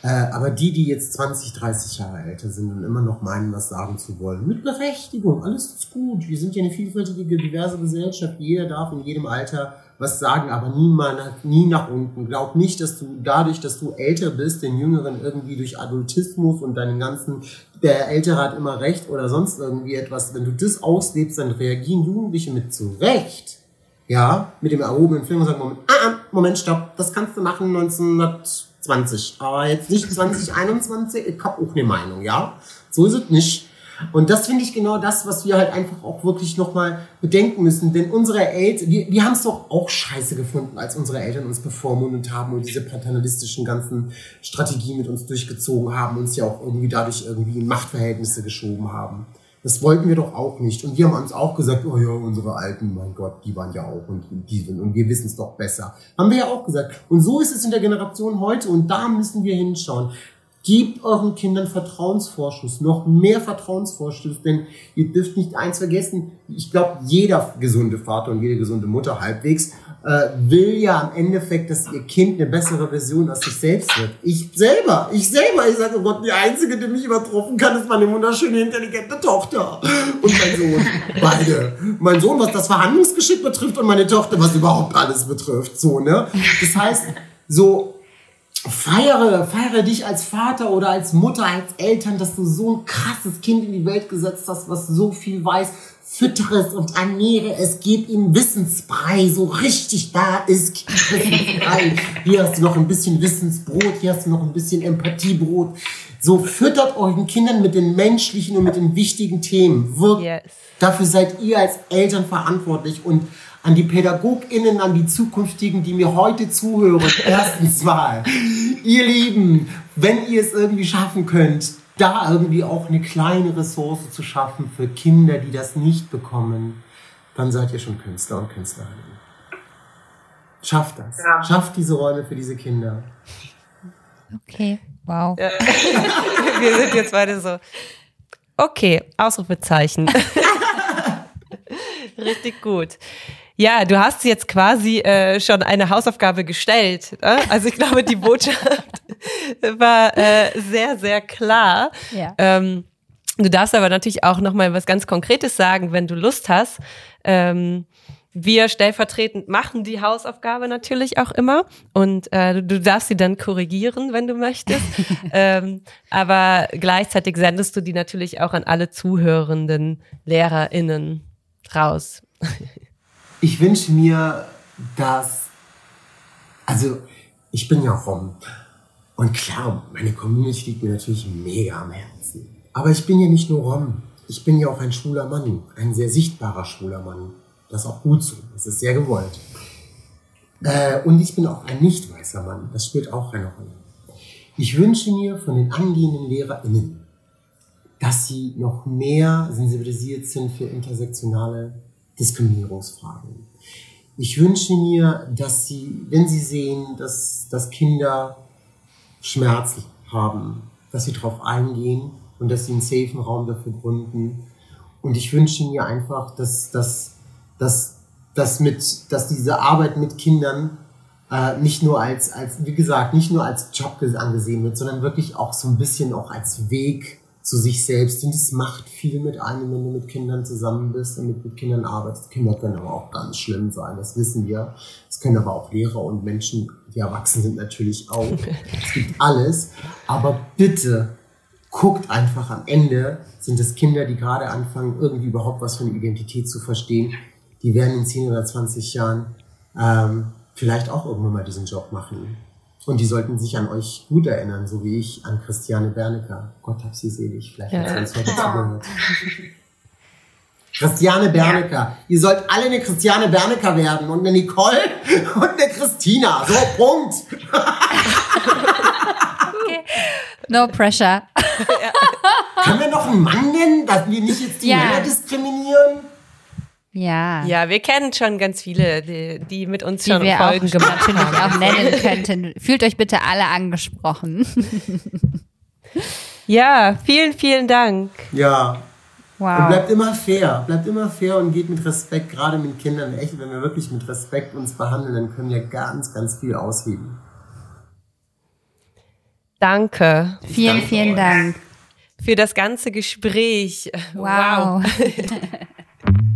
Äh, aber die, die jetzt 20, 30 Jahre älter sind und immer noch meinen, was sagen zu wollen, mit Berechtigung, alles ist gut. Wir sind ja eine vielfältige, diverse Gesellschaft. Jeder darf in jedem Alter was sagen, aber niemand, nie nach unten. Glaub nicht, dass du dadurch, dass du älter bist, den Jüngeren irgendwie durch Adultismus und deinen ganzen, der Ältere hat immer recht oder sonst irgendwie etwas, wenn du das auslebst, dann reagieren Jugendliche mit zurecht. Ja, mit dem erhobenen Finger und sagen, Moment, ah, ah, Moment, stopp, das kannst du machen 1920, aber jetzt nicht 2021, ich hab auch eine Meinung, ja. So ist es nicht. Und das finde ich genau das, was wir halt einfach auch wirklich nochmal bedenken müssen. Denn unsere Eltern, wir, wir haben es doch auch scheiße gefunden, als unsere Eltern uns bevormundet haben und diese paternalistischen ganzen Strategien mit uns durchgezogen haben, uns ja auch irgendwie dadurch irgendwie in Machtverhältnisse geschoben haben. Das wollten wir doch auch nicht. Und wir haben uns auch gesagt, oh ja, unsere Alten, mein Gott, die waren ja auch und die sind und wir wissen es doch besser. Haben wir ja auch gesagt. Und so ist es in der Generation heute und da müssen wir hinschauen. Gebt euren Kindern Vertrauensvorschuss, noch mehr Vertrauensvorschuss, denn ihr dürft nicht eins vergessen, ich glaube, jeder gesunde Vater und jede gesunde Mutter halbwegs äh, will ja am Endeffekt, dass ihr Kind eine bessere Version aus sich selbst wird. Ich selber, ich selber, ich sage, oh Gott, die Einzige, die mich übertrumpfen kann, ist meine wunderschöne, intelligente Tochter. Und mein Sohn, (laughs) beide. Mein Sohn, was das Verhandlungsgeschick betrifft und meine Tochter, was überhaupt alles betrifft. So, ne? Das heißt, so feiere, feiere dich als Vater oder als Mutter, als Eltern, dass du so ein krasses Kind in die Welt gesetzt hast, was so viel weiß. Füttere es und ernähre es, gib ihm Wissensbrei, so richtig da ist Wissensbrei. Hier hast du noch ein bisschen Wissensbrot, hier hast du noch ein bisschen Empathiebrot. So füttert euren Kindern mit den menschlichen und mit den wichtigen Themen. Wirklich. Yes. Dafür seid ihr als Eltern verantwortlich und an die PädagogInnen, an die zukünftigen, die mir heute zuhören. (laughs) Erstens mal, ihr Lieben, wenn ihr es irgendwie schaffen könnt, da irgendwie auch eine kleine Ressource zu schaffen für Kinder, die das nicht bekommen, dann seid ihr schon Künstler und Künstlerinnen. Schafft das. Ja. Schafft diese Räume für diese Kinder. Okay, wow. Ja. (laughs) Wir sind jetzt beide so. Okay, Ausrufezeichen. (laughs) Richtig gut. Ja, du hast jetzt quasi äh, schon eine Hausaufgabe gestellt. Ne? Also ich glaube, die Botschaft (laughs) war äh, sehr, sehr klar. Ja. Ähm, du darfst aber natürlich auch noch mal was ganz Konkretes sagen, wenn du Lust hast. Ähm, wir stellvertretend machen die Hausaufgabe natürlich auch immer und äh, du darfst sie dann korrigieren, wenn du möchtest. (laughs) ähm, aber gleichzeitig sendest du die natürlich auch an alle zuhörenden LehrerInnen raus. (laughs) ich wünsche mir, dass, also ich bin ja Rom und klar, meine Community liegt mir natürlich mega am Herzen. Aber ich bin ja nicht nur Rom, ich bin ja auch ein schwuler Mann, ein sehr sichtbarer schwuler Mann. Das ist auch gut so. Das ist sehr gewollt. Äh, und ich bin auch ein nicht weißer Mann. Das spielt auch eine Rolle. Ich wünsche mir von den angehenden LehrerInnen, dass sie noch mehr sensibilisiert sind für intersektionale Diskriminierungsfragen. Ich wünsche mir, dass sie, wenn sie sehen, dass, dass Kinder Schmerz haben, dass sie darauf eingehen und dass sie einen safen Raum dafür gründen. Und ich wünsche mir einfach, dass, dass, dass, dass, mit, dass diese Arbeit mit Kindern äh, nicht nur als, als, wie gesagt, nicht nur als Job angesehen wird, sondern wirklich auch so ein bisschen auch als Weg zu sich selbst. Und es macht viel mit einem, wenn du mit Kindern zusammen bist und mit, mit Kindern arbeitest. Kinder können aber auch ganz schlimm sein, das wissen wir. Es können aber auch Lehrer und Menschen, die erwachsen sind, natürlich auch. (laughs) Es gibt alles. Aber bitte guckt einfach am Ende, sind es Kinder, die gerade anfangen, irgendwie überhaupt was von Identität zu verstehen. Die werden in 10 oder 20 Jahren ähm, vielleicht auch irgendwann mal diesen Job machen. Und die sollten sich an euch gut erinnern, so wie ich an Christiane Bernecker. Gott hab sie selig. Vielleicht hat sie uns heute zugehört. Christiane Bernecker. Ihr sollt alle eine Christiane Bernecker werden und eine Nicole (laughs) und eine Christina. So, Punkt. okay. No pressure. Können wir noch einen Mann nennen, dass wir nicht jetzt die ja. Männer diskriminieren? Ja. Ja, wir kennen schon ganz viele, die, die mit uns die schon wir Folgen auch gemacht natürlich haben. auch nennen (laughs) könnten. Fühlt euch bitte alle angesprochen. ja, vielen, vielen Dank. Ja. Wow. Und bleibt immer fair, bleibt immer fair und geht mit Respekt, gerade mit Kindern. Echt, wenn wir wirklich mit Respekt uns behandeln, dann können wir ganz, ganz viel ausheben. Danke. Vielen, Danke vielen Dank. Für das ganze Gespräch. Wow. wow. (laughs)